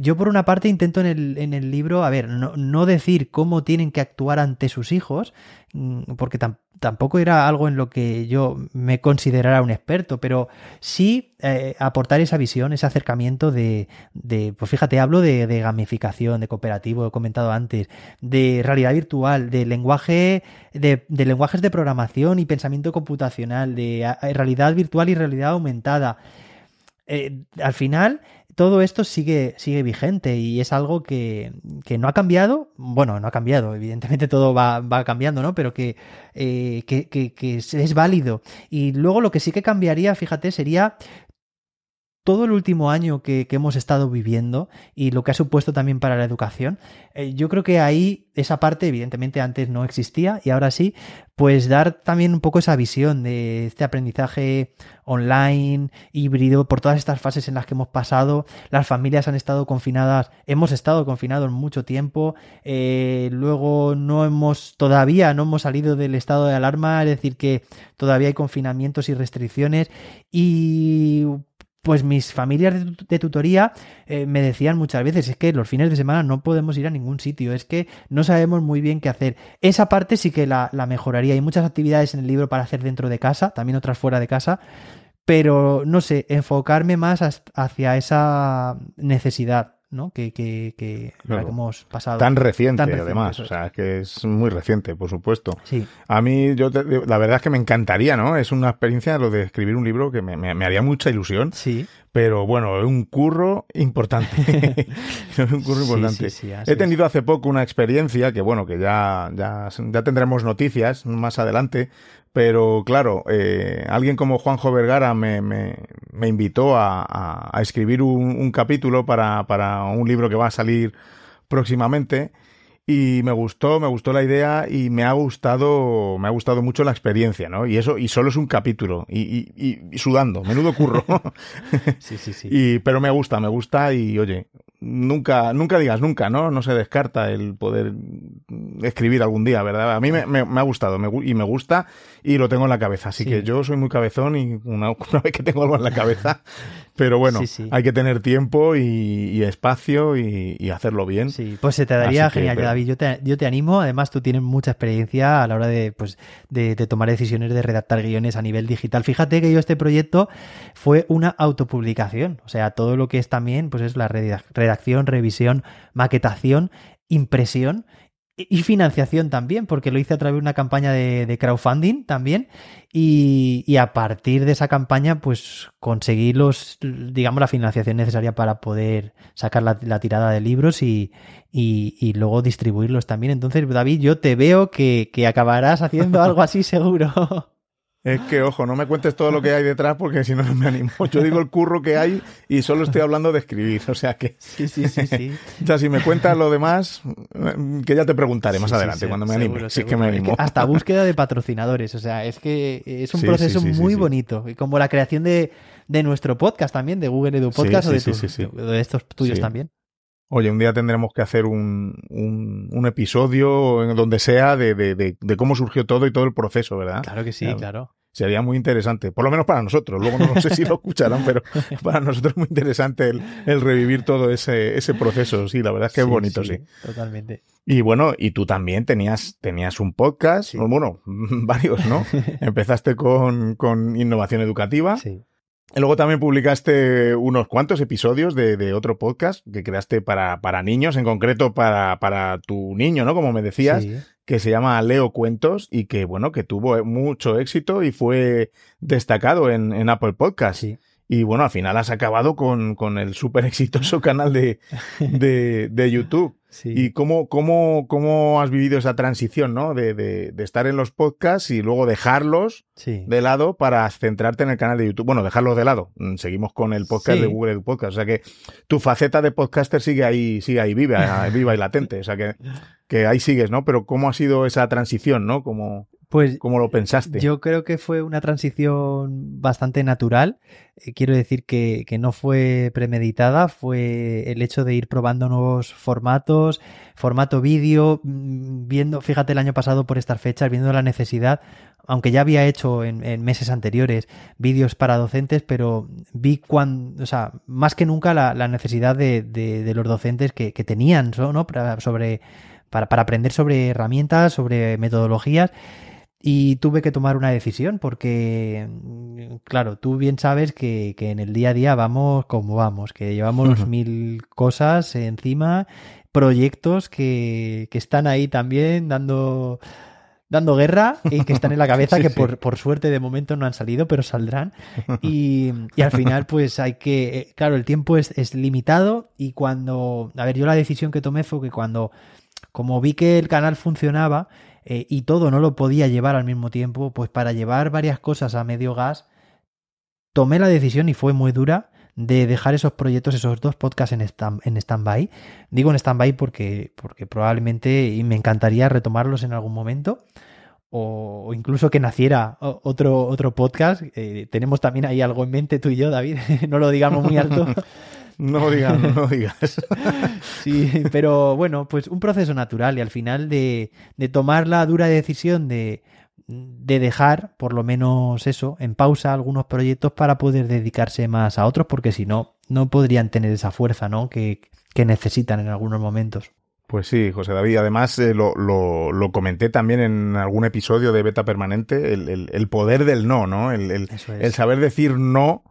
yo por una parte intento en el, en el libro, a ver, no, no decir cómo tienen que actuar ante sus hijos, mm, porque tampoco era algo en lo que yo me considerara un experto, pero sí eh, aportar esa visión, ese acercamiento de, de pues fíjate, hablo de, de, gamificación, de cooperativo, he comentado antes, de realidad virtual, de lenguaje, de, de lenguajes de programación y pensamiento computacional, de realidad virtual y realidad aumentada. Eh, al final, todo esto sigue, sigue vigente y es algo que, no ha cambiado. Bueno, no ha cambiado, evidentemente todo va, cambiando, ¿no? Pero que, eh, que, que, es válido. Y luego lo que sí que cambiaría, fíjate, sería todo el último año que, hemos estado viviendo y lo que ha supuesto también para la educación, eh, yo creo que ahí esa parte evidentemente antes no existía y ahora sí, pues dar también un poco esa visión de este aprendizaje online, híbrido, por todas estas fases en las que hemos pasado, las familias han estado confinadas, hemos estado confinados mucho tiempo, eh, luego no hemos, todavía no hemos salido del estado de alarma, es decir, que todavía hay confinamientos y restricciones y pues mis familias de, tutoría eh, me decían muchas veces, es que los fines de semana no podemos ir a ningún sitio, es que no sabemos muy bien qué hacer. Esa parte sí que la, la mejoraría. Hay muchas actividades en el libro para hacer dentro de casa, también otras fuera de casa, pero no sé, enfocarme más hacia esa necesidad. ¿No? que, que, que, hemos pasado. Tan reciente, además, o sea, que es muy reciente, por supuesto. Sí. A mí, yo la verdad es que me encantaría, ¿no? Es una experiencia lo de escribir un libro que me, me, haría mucha ilusión. Sí. Pero bueno, es un curro importante. es un curro importante. He tenido hace poco una experiencia que, bueno, que ya, ya, ya tendremos noticias más adelante, pero claro, eh, alguien como Juanjo Vergara me, me, me invitó a, a, escribir un, un capítulo para, para, un libro que va a salir próximamente y me gustó, me gustó la idea y me ha gustado, me ha gustado mucho la experiencia, ¿no? Y eso, y solo es un capítulo y, y, y sudando, menudo curro. sí, sí, sí. Y, pero me gusta, me gusta y oye, nunca, nunca digas nunca, ¿no? No se descarta el poder escribir algún día, ¿verdad? A mí me, me, ha gustado me, y me gusta y lo tengo en la cabeza. Así que yo soy muy cabezón y una, una, vez que tengo algo en la cabeza, pero bueno, hay que tener tiempo y, espacio y, hacerlo bien. Sí, pues se te daría genial, David. Yo te, yo te animo. Además, tú tienes mucha experiencia a la hora de, pues, de, de tomar decisiones de redactar guiones a nivel digital. Fíjate que yo este proyecto fue una autopublicación. O sea, todo lo que es también, pues es la redacción, revisión, maquetación, impresión y financiación también, porque lo hice a través de una campaña de, crowdfunding también. Y, a partir de esa campaña, pues conseguí los, digamos, la financiación necesaria para poder sacar la, tirada de libros y, y, luego distribuirlos también. Entonces, David, yo te veo que, que acabarás haciendo algo así seguro. Es que, ojo, no me cuentes todo lo que hay detrás porque si no, no me animo. Yo digo el curro que hay y solo estoy hablando de escribir. O sea que. Sí, sí, sí. sí. o sea, si me cuentas lo demás, que ya te preguntaré más adelante cuando me anime. Sí, que me animo. hasta búsqueda de patrocinadores. O sea, es que es un proceso muy bonito. Y como la creación de, de, nuestro podcast también, de Google Edu Podcast o de, de estos tuyos también. Oye, un día tendremos que hacer un, un, un episodio en donde sea de, de, de, cómo surgió todo y todo el proceso, ¿verdad? Claro que sí, claro sería muy interesante, por lo menos para nosotros, luego no, sé si lo escucharán, pero para nosotros es muy interesante el, revivir todo ese, ese, proceso, sí, la verdad es que es bonito, sí, Totalmente. Y bueno, y tú también tenías, tenías un podcast, bueno, varios, ¿no? Empezaste con, con innovación educativa. Sí. Luego también publicaste unos cuantos episodios de, de otro podcast que creaste para, para, niños, en concreto para, para tu niño, ¿no? Como me decías, que se llama Leo Cuentos y que, bueno, que tuvo mucho éxito y fue destacado en, en Apple Podcast. Y bueno, al final has acabado con, con el súper exitoso canal de, de, de YouTube. ¿Y cómo, cómo, cómo has vivido esa transición, ¿no? De, de, de estar en los podcasts y luego dejarlos de lado para centrarte en el canal de YouTube. Bueno, dejarlos de lado. Mm, seguimos con el podcast de Google Podcast. O sea que tu faceta de podcaster sigue ahí, sigue ahí viva, viva y latente. O sea que, que ahí sigues, ¿no? Pero ¿cómo ha sido esa transición, ¿no? Como... Pues ¿Cómo lo pensaste? Yo creo que fue una transición bastante natural. Eh, quiero decir que, que, no fue premeditada, fue el hecho de ir probando nuevos formatos, formato vídeo, mm, viendo, fíjate el año pasado por estas fechas, viendo la necesidad, aunque ya había hecho en, en meses anteriores vídeos para docentes, pero vi cuando, o sea, más que nunca la, la necesidad de, de, de, los docentes que, que tenían, ¿no? sobre, para, para aprender sobre herramientas, sobre metodologías y tuve que tomar una decisión porque, claro, tú bien sabes que, que en el día a día vamos como vamos, que llevamos mil cosas encima, proyectos que, que están ahí también dando dando guerra y que están en la cabeza, que por, por, suerte de momento no han salido, pero saldrán. Y, y, al final, pues hay que, eh, claro, el tiempo es, es, limitado y cuando, a ver, yo la decisión que tomé fue que cuando, como vi que el canal funcionaba, eh, y todo no lo podía llevar al mismo tiempo, pues para llevar varias cosas a medio gas, tomé la decisión y fue muy dura de dejar esos proyectos, esos dos podcasts en stand-by. Digo en stand-by porque, porque probablemente me encantaría retomarlos en algún momento. O, incluso que naciera otro, otro podcast. Eh, tenemos también ahí algo en mente tú y yo, David. no lo digamos muy alto. No digas, no digas. Sí, pero bueno, pues un proceso natural y al final de, de tomar la dura decisión de, de dejar, por lo menos eso, en pausa algunos proyectos para poder dedicarse más a otros, porque si no, no podrían tener esa fuerza, ¿no? Que, que necesitan en algunos momentos. Pues sí, José David. Además, eh, lo, lo, lo, comenté también en algún episodio de Beta Permanente, el, el, el poder del no, ¿no? El, el, el saber decir no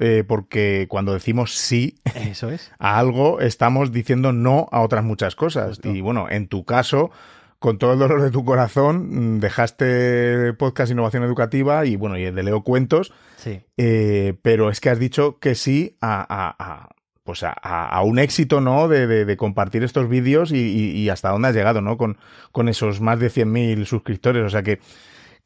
eh, porque cuando decimos sí Eso es. a algo, estamos diciendo no a otras muchas cosas. Y bueno, en tu caso, con todo el dolor de tu corazón, mm, dejaste podcast Innovación Educativa y bueno, y el de Leo Cuentos. Sí. Eh, pero es que has dicho que sí a, a, a pues a, a, un éxito, ¿no? De, de, de compartir estos vídeos y, y, y, hasta dónde has llegado, ¿no? Con, con esos más de 100.000 suscriptores. O sea que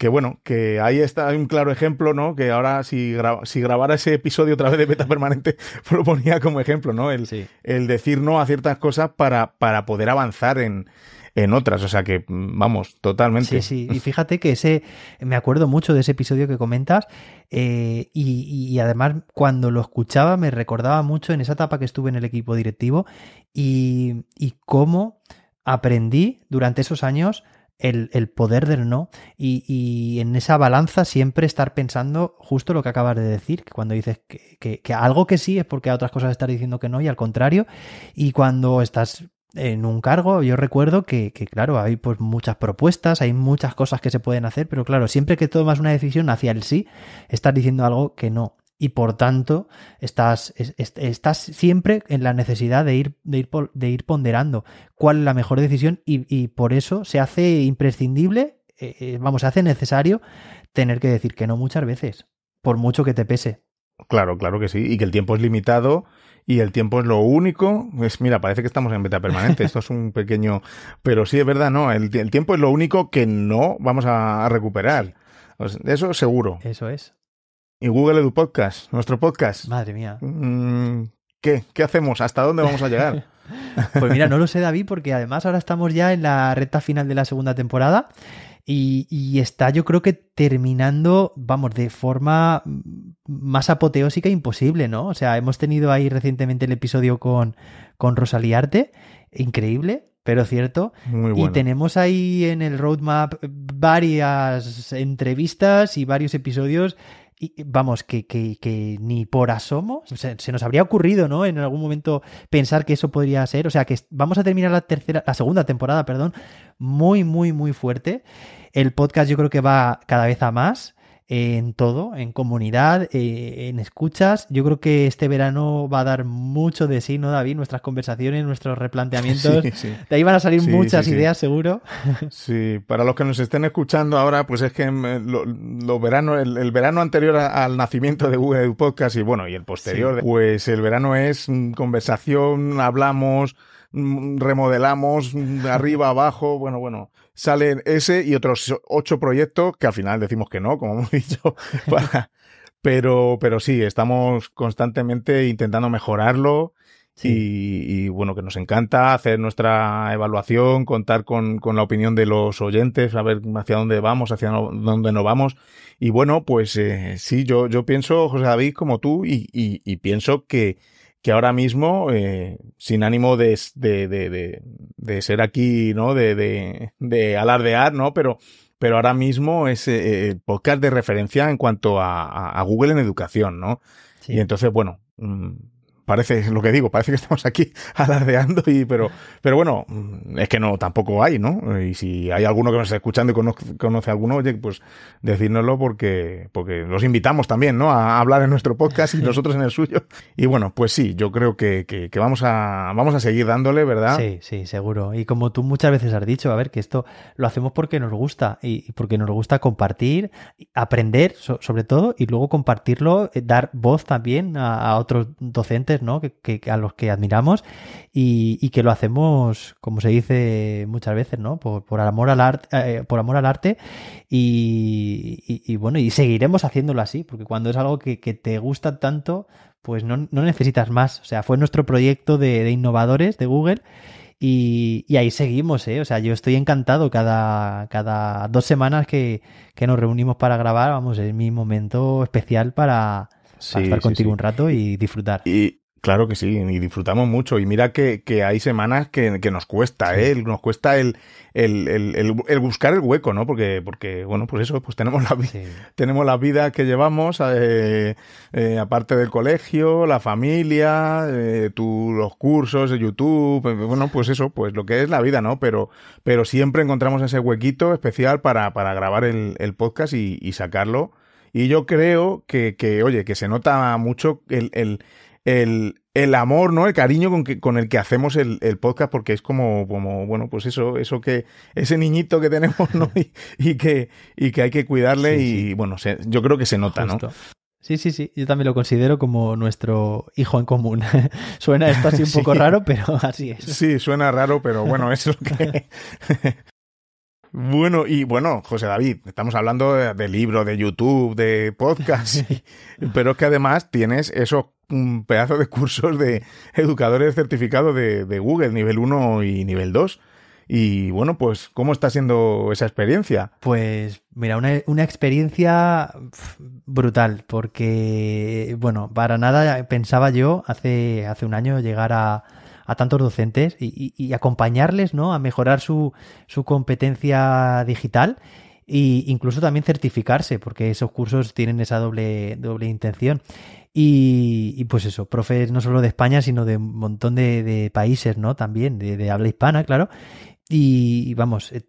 que bueno, que ahí está un claro ejemplo, ¿no? Que ahora si, si grabara ese episodio otra vez de beta permanente, lo ponía como ejemplo, ¿no? El, el decir no a ciertas cosas para, para poder avanzar en, en otras. O sea que, vamos, totalmente. Sí, sí. Y fíjate que ese, me acuerdo mucho de ese episodio que comentas. Eh, y, y, además, cuando lo escuchaba, me recordaba mucho en esa etapa que estuve en el equipo directivo y, y cómo aprendí durante esos años el, el poder del no y, y, en esa balanza siempre estar pensando justo lo que acabas de decir, que cuando dices que, que, que, algo que sí es porque a otras cosas estás diciendo que no y al contrario, y cuando estás en un cargo, yo recuerdo que, que, claro, hay pues muchas propuestas, hay muchas cosas que se pueden hacer, pero claro, siempre que tomas una decisión hacia el sí, estás diciendo algo que no. Y por tanto estás, estás siempre en la necesidad de ir, de ir, de ir ponderando cuál es la mejor decisión y, por eso se hace imprescindible, eh, eh, vamos, se hace necesario tener que decir que no muchas veces, por mucho que te pese. Claro, claro que sí, y que el tiempo es limitado y el tiempo es lo único. Es, mira, parece que estamos en beta permanente. Esto es un pequeño. Pero sí es verdad, no. El, tiempo es lo único que no vamos a, recuperar. Eso seguro. Eso es y Google Edu Podcast, nuestro podcast. Madre mía. Mm, ¿Qué? ¿Qué hacemos? ¿Hasta dónde vamos a llegar? pues mira, no lo sé, David, porque además ahora estamos ya en la recta final de la segunda temporada y, está, yo creo que terminando, vamos, de forma más apoteósica imposible, ¿no? O sea, hemos tenido ahí recientemente el episodio con, con Rosalía Arte, increíble, pero cierto. Muy bueno. Y tenemos ahí en el roadmap varias entrevistas y varios episodios vamos, que, que, ni por asomo se, nos habría ocurrido, ¿no? En algún momento pensar que eso podría ser. O sea, que vamos a terminar la tercera, la segunda temporada, perdón, muy, muy, muy fuerte. El podcast yo creo que va cada vez a más en todo, en comunidad, eh, en escuchas. Yo creo que este verano va a dar mucho de sí, ¿no, David? Nuestras conversaciones, nuestros replanteamientos. De ahí van a salir muchas ideas, seguro. Sí, para los que nos estén escuchando ahora, pues es que mm, lo, el, verano anterior al nacimiento de Google Podcast y bueno, y el posterior, pues el verano es mm, conversación, hablamos, mm, remodelamos arriba, abajo, bueno, bueno salen ese y otros ocho proyectos que al final decimos que no, como hemos dicho. pero, pero sí, estamos constantemente intentando mejorarlo. Y, bueno, que nos encanta hacer nuestra evaluación, contar con, con, la opinión de los oyentes, saber hacia dónde vamos, hacia dónde no vamos. Y bueno, pues eh, sí, yo, yo pienso, José David, como tú, y, y, y pienso que, que ahora mismo, eh, sin ánimo de, de, de, de, ser aquí, ¿no? De, de, alardear, ¿no? Pero, pero ahora mismo es eh, el podcast de referencia en cuanto a, a, Google en educación, ¿no? Y entonces, bueno, mm, parece lo que digo, parece que estamos aquí alardeando y pero pero bueno, es que no tampoco hay, ¿no? Y si hay alguno que nos está escuchando y conoce, conoce a alguno, oye, pues decírnoslo porque porque los invitamos también, ¿no? A hablar en nuestro podcast y nosotros en el suyo. Y bueno, pues sí, yo creo que, que, que, vamos a vamos a seguir dándole, ¿verdad? Sí, sí, seguro. Y como tú muchas veces has dicho, a ver, que esto lo hacemos porque nos gusta y porque nos gusta compartir, aprender sobre todo y luego compartirlo, eh, dar voz también a otros docentes que, a los que admiramos y, que lo hacemos, como se dice muchas veces, ¿no? Por, amor al arte, eh, por amor al arte y, bueno, y seguiremos haciéndolo así, porque cuando es algo que, te gusta tanto, pues no, necesitas más. O sea, fue nuestro proyecto de, innovadores de Google. Y, ahí seguimos, ¿eh? O sea, yo estoy encantado cada, cada dos semanas que, nos reunimos para grabar. Vamos, es mi momento especial para, estar contigo un rato y disfrutar. Y, Claro que sí, y disfrutamos mucho. Y mira que, que hay semanas que, que nos cuesta, ¿eh? Nos cuesta el, el, el, el, buscar el hueco, ¿no? Porque, porque bueno, pues eso, pues tenemos la, tenemos la vida que llevamos, eh, eh, aparte del colegio, la familia, eh, tu, los cursos de YouTube, eh, bueno, pues eso, pues lo que es la vida, ¿no? Pero, pero siempre encontramos ese huequito especial para, para grabar el, el podcast y, y sacarlo. Y yo creo que, que, oye, que se nota mucho el, el el, el amor, ¿no? El cariño con, que, con el que hacemos el, el, podcast, porque es como, como, bueno, pues eso, eso que, ese niñito que tenemos, ¿no? Y, y que, y que hay que cuidarle y, bueno, se, yo creo que se nota, ¿no? Sí, sí, sí, yo también lo considero como nuestro hijo en común. suena esto así un poco raro, pero así es. Sí, suena raro, pero bueno, eso es lo que... Bueno, y bueno, José David, estamos hablando de, libro, de YouTube, de podcast, pero es que además tienes esos un pedazo de cursos de educadores certificados de, Google, nivel 1 y nivel 2. Y bueno, pues, ¿cómo está siendo esa experiencia? Pues, mira, una, una, experiencia brutal, porque, bueno, para nada pensaba yo hace, hace un año llegar a, a tantos docentes y, y, acompañarles, ¿no? A mejorar su, su competencia digital e incluso también certificarse, porque esos cursos tienen esa doble, doble intención. Y, pues eso, profes no solo de España, sino de un montón de, países, ¿no? También, de, habla hispana, claro. Y, vamos, eh,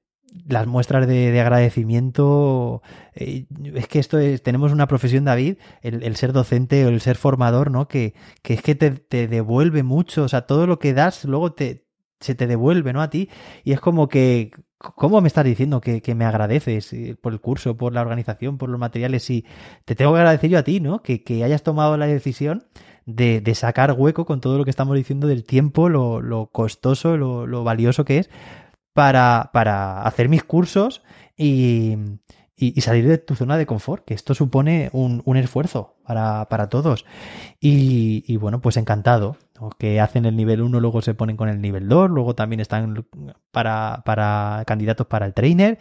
las muestras de, agradecimiento, eh, es que esto es, tenemos una profesión, David, el, ser docente o el ser formador, ¿no? Que, que es que te, te, devuelve mucho, o sea, todo lo que das luego te, se te devuelve, ¿no? A ti, y es como que, ¿cómo me estás diciendo que, que me agradeces eh, por el curso, por la organización, por los materiales? Y te tengo que agradecer yo a ti, ¿no? Que, que hayas tomado la decisión de, de, sacar hueco con todo lo que estamos diciendo del tiempo, lo, lo costoso, lo, lo, valioso que es para, para hacer mis cursos y, y, salir de tu zona de confort, que esto supone un, un esfuerzo para, para todos. Y, y, bueno, pues encantado. Que hacen el nivel 1, luego se ponen con el nivel 2, luego también están para, para candidatos para el trainer.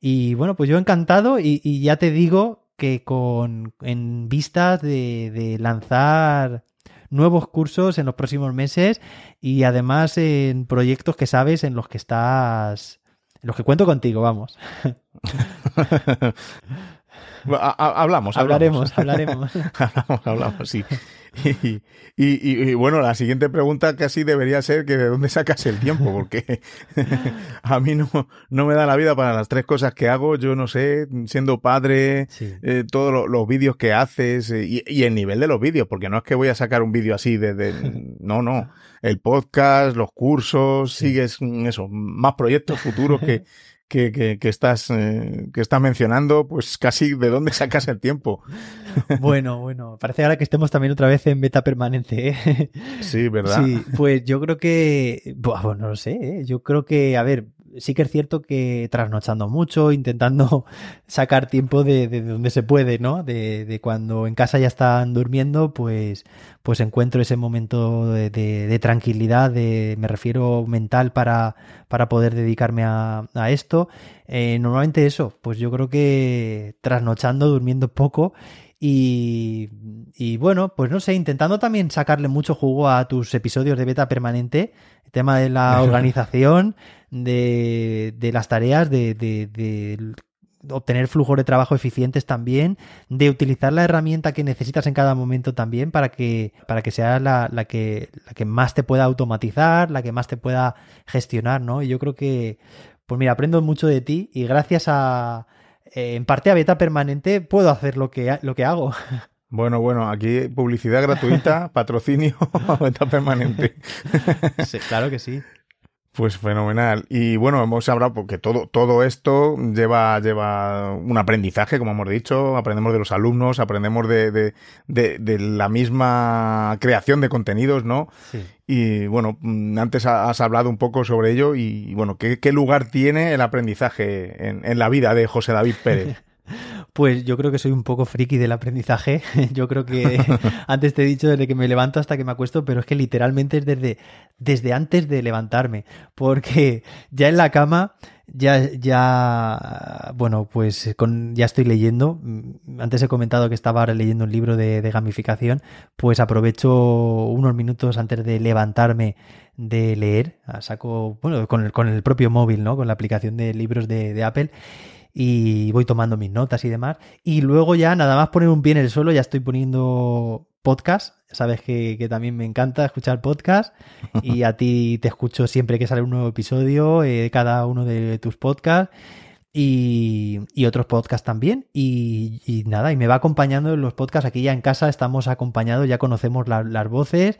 Y bueno, pues yo encantado y, ya te digo que con en vistas de, de lanzar nuevos cursos en los próximos meses y además en proyectos que sabes en los que estás, en los que cuento contigo, vamos. hablamos, hablaremos, hablaremos. hablamos, hablamos, sí. Y, bueno, la siguiente pregunta casi debería ser que de dónde sacas el tiempo, porque a mí no, no me da la vida para las tres cosas que hago. Yo no sé, siendo padre, eh, todos los, vídeos que haces eh, y, el nivel de los vídeos, porque no es que voy a sacar un vídeo así desde... No, no. El podcast, los cursos, sigues eso, más proyectos futuros que que, que, estás, eh, que estás mencionando, pues casi de dónde sacas el tiempo. Bueno, bueno, parece ahora que estemos también otra vez en beta permanente. ¿eh? Sí, ¿verdad? Sí, pues yo creo que, bueno, no lo sé, ¿eh? yo creo que, a ver, sí que es cierto que trasnochando mucho, intentando sacar tiempo de, de donde se puede, ¿no? De, de, cuando en casa ya están durmiendo, pues, pues encuentro ese momento de, de tranquilidad, de, me refiero mental para, para poder dedicarme a, a esto. Eh, normalmente eso, pues yo creo que trasnochando, durmiendo poco y, y, bueno, pues no sé, intentando también sacarle mucho jugo a tus episodios de beta permanente, el tema de la organización, de, de las tareas, de, de, de obtener flujos de trabajo eficientes también, de utilizar la herramienta que necesitas en cada momento también para que, para que sea la, la, que, la que más te pueda automatizar, la que más te pueda gestionar, ¿no? Y yo creo que, pues mira, aprendo mucho de ti y gracias a, eh, en parte a beta permanente, puedo hacer lo que, lo que hago. Bueno, bueno, aquí publicidad gratuita, patrocinio a beta permanente. Sí, claro que sí. Pues fenomenal. Y bueno, hemos hablado porque todo, todo esto lleva, lleva un aprendizaje, como hemos dicho, aprendemos de los alumnos, aprendemos de, de, de, de la misma creación de contenidos, ¿no? Sí. Y bueno, mm, antes has hablado un poco sobre ello y bueno, ¿qué, qué lugar tiene el aprendizaje en, en la vida de José David Pérez? Pues yo creo que soy un poco friki del aprendizaje. Yo creo que antes te he dicho desde que me levanto hasta que me acuesto, pero es que literalmente es desde, desde antes de levantarme. Porque ya en la cama, ya, ya, bueno, pues con, ya estoy leyendo. Antes he comentado que estaba ahora leyendo un libro de, de gamificación. Pues aprovecho unos minutos antes de levantarme de leer. Saco, bueno, con el, con el propio móvil, ¿no? Con la aplicación de libros de, de Apple y voy tomando mis notas y demás. Y luego ya nada más poner un pie en el suelo, ya estoy poniendo podcast. Sabes que, que también me encanta escuchar podcast y a ti te escucho siempre que sale un nuevo episodio, eh, cada uno de tus podcasts. Y, y, otros podcasts también. Y, y, nada, y me va acompañando en los podcasts. Aquí ya en casa estamos acompañados, ya conocemos la, las voces.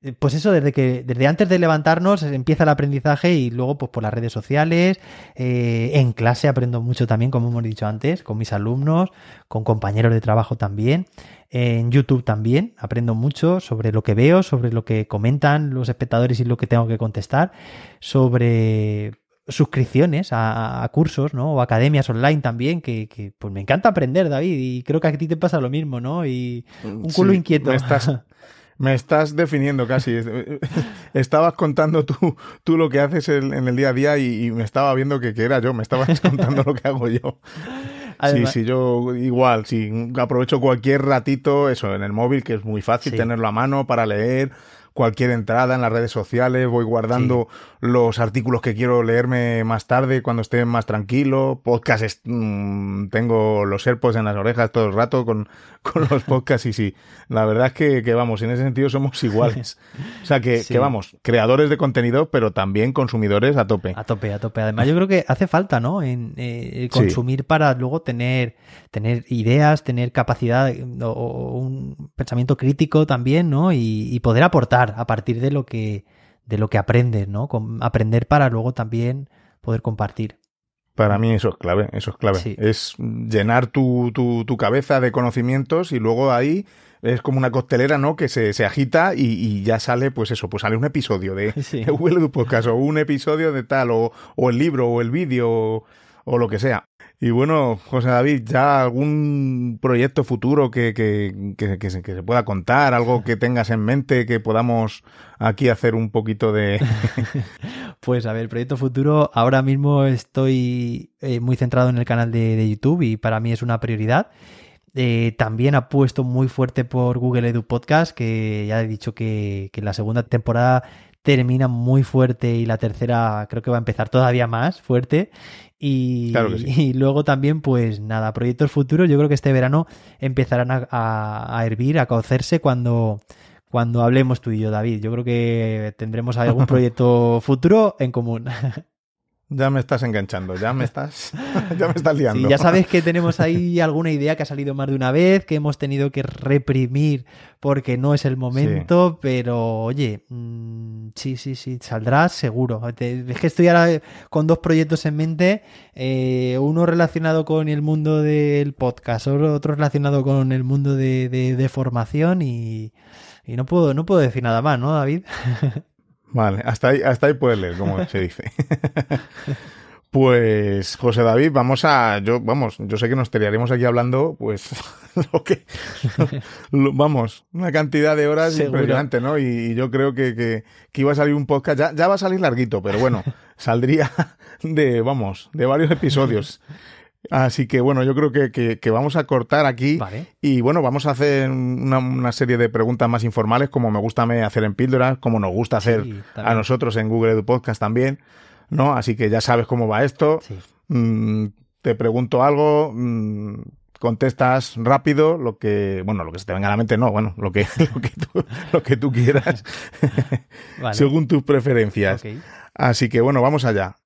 Eh, pues eso, desde que, desde antes de levantarnos empieza el aprendizaje y luego pues por las redes sociales, eh, en clase aprendo mucho también, como hemos dicho antes, con mis alumnos, con compañeros de trabajo también, en YouTube también aprendo mucho sobre lo que veo, sobre lo que comentan los espectadores y lo que tengo que contestar, sobre suscripciones a, a cursos, ¿no? O academias online también, que, que, pues me encanta aprender, David, y creo que a ti te pasa lo mismo, ¿no? Y un culo sí, inquieto. Estás, Me estás definiendo casi. Estabas contando tú, tú lo que haces en, en el día a día y, y, me estaba viendo que, que era yo, me estabas contando lo que hago yo. Además, sí, sí, yo igual, sí, aprovecho cualquier ratito, eso, en el móvil, que es muy fácil sí. tenerlo a mano para leer, cualquier entrada en las redes sociales, voy guardando los artículos que quiero leerme más tarde cuando esté más tranquilo, podcasts, mmm, tengo los AirPods en las orejas todo el rato con, con los podcasts y sí, la verdad es que, que, vamos, en ese sentido somos iguales. O sea que, sí. que, vamos, creadores de contenido, pero también consumidores a tope. A tope, a tope. Además yo creo que hace falta, ¿no? En eh, consumir sí. para luego tener, tener ideas, tener capacidad o, o un pensamiento crítico también, ¿no? Y, y poder aportar a partir de lo que, de lo que aprendes, ¿no? Con, aprender para luego también poder compartir. Para mí eso es clave, eso es clave. Sí. Es llenar tu, tu, tu, cabeza de conocimientos y luego ahí es como una costelera, ¿no? Que se, se agita y, y, ya sale, pues eso, pues sale un episodio de, sí. de Google Podcast o un episodio de tal, o, o el libro, o el vídeo, o, o lo que sea. Y bueno, José David, ¿ya algún proyecto futuro que, que, que, se, que, se, pueda contar? ¿Algo que tengas en mente que podamos aquí hacer un poquito de... pues a ver, proyecto futuro, ahora mismo estoy eh, muy centrado en el canal de, de, YouTube y para mí es una prioridad. Eh, también apuesto muy fuerte por Google Edu Podcast, que ya he dicho que, que la segunda temporada termina muy fuerte y la tercera creo que va a empezar todavía más fuerte. Y, claro sí. y, luego también, pues nada, proyectos futuros. Yo creo que este verano empezarán a, a, a, hervir, a cocerse cuando, cuando hablemos tú y yo, David. Yo creo que tendremos algún proyecto futuro en común. Ya me estás enganchando, ya me estás, ya me estás liando. Sí, ya sabes que tenemos ahí alguna idea que ha salido más de una vez, que hemos tenido que reprimir porque no es el momento, sí. pero oye, mmm, sí, sí, sí, saldrás seguro. Es que estoy ahora con dos proyectos en mente, eh, uno relacionado con el mundo del podcast, otro relacionado con el mundo de, de, de formación y, y no puedo, no puedo decir nada más, ¿no, David? Vale, hasta ahí, hasta ahí puedes leer, como se dice. pues, José David, vamos a, yo, vamos, yo sé que nos tiraríamos aquí hablando, pues, lo que, lo, vamos, una cantidad de horas Seguro. impresionante, ¿no? Y, y yo creo que, que, que, iba a salir un podcast, ya, ya va a salir larguito, pero bueno, saldría de, vamos, de varios episodios. Así que bueno, yo creo que, que, que vamos a cortar aquí vale. y bueno, vamos a hacer una, una, serie de preguntas más informales, como me gusta hacer en píldoras, como nos gusta hacer sí, a nosotros en Google Edu Podcast también, ¿no? Así que ya sabes cómo va esto. Sí. Mm, te pregunto algo, mm, contestas rápido, lo que, bueno, lo que se te venga a la mente, no, bueno, lo que, lo que, tú, lo que tú quieras, vale. según tus preferencias. Okay. Así que bueno, vamos allá.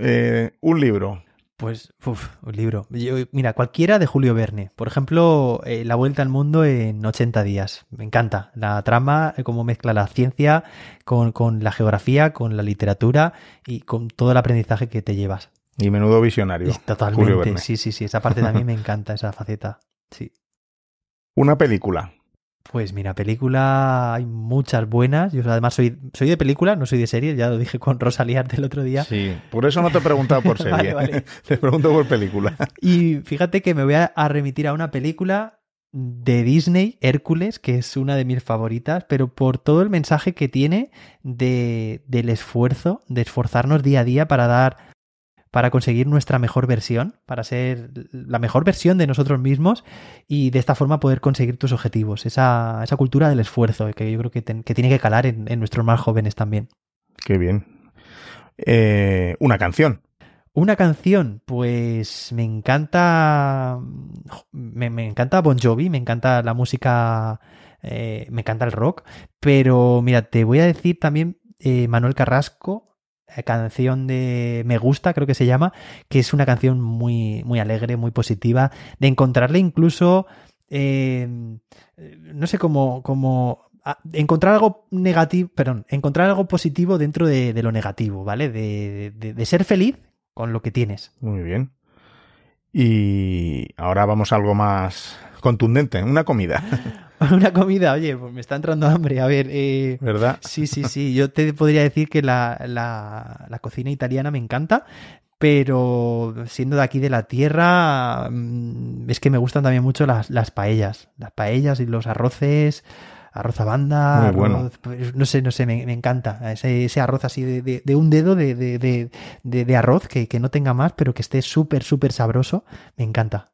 Eh, un libro. Pues, uf, un libro. Yo, mira, cualquiera de Julio Verne. Por ejemplo, eh, La Vuelta al Mundo en 80 días. Me encanta. La trama, eh, cómo mezcla la ciencia con, con, la geografía, con la literatura y con todo el aprendizaje que te llevas. Y menudo visionario. Y totalmente. Sí, sí, sí. Esa parte también me encanta, esa faceta. Sí. Una película. Pues mira, película hay muchas buenas. Yo además soy, soy de película, no soy de serie, ya lo dije con Rosa Liarte el otro día. Sí, por eso no te he preguntado por serie, vale, vale. te pregunto por película. Y fíjate que me voy a, remitir a una película de Disney, Hércules, que es una de mis favoritas, pero por todo el mensaje que tiene de, del esfuerzo, de esforzarnos día a día para dar para conseguir nuestra mejor versión, para ser la mejor versión de nosotros mismos y de esta forma poder conseguir tus objetivos. Esa, esa cultura del esfuerzo que yo creo que, ten, que tiene que calar en, en, nuestros más jóvenes también. Qué bien. Eh, una canción. Una canción, pues me encanta. Me, me, encanta Bon Jovi, me encanta la música, eh, me encanta el rock. Pero mira, te voy a decir también eh, Manuel Carrasco, canción de Me Gusta, creo que se llama, que es una canción muy, muy alegre, muy positiva, de encontrarle incluso, eh, no sé cómo, cómo encontrar algo negativo, perdón, encontrar algo positivo dentro de, de lo negativo, ¿vale? De, de, de, ser feliz con lo que tienes. Muy bien. Y ahora vamos a algo más contundente, una comida. Una comida, oye, pues me está entrando hambre. A ver, eh, ¿verdad? Sí, sí, sí. Yo te podría decir que la, la, la, cocina italiana me encanta, pero siendo de aquí de la tierra, mm, es que me gustan también mucho las, las paellas. Las paellas y los arroces, arroz a banda, arroz, bueno. no sé, no sé, me, me encanta. Ese, ese, arroz así de, de, de un dedo de, de, de arroz que, que, no tenga más, pero que esté súper, súper sabroso, me encanta.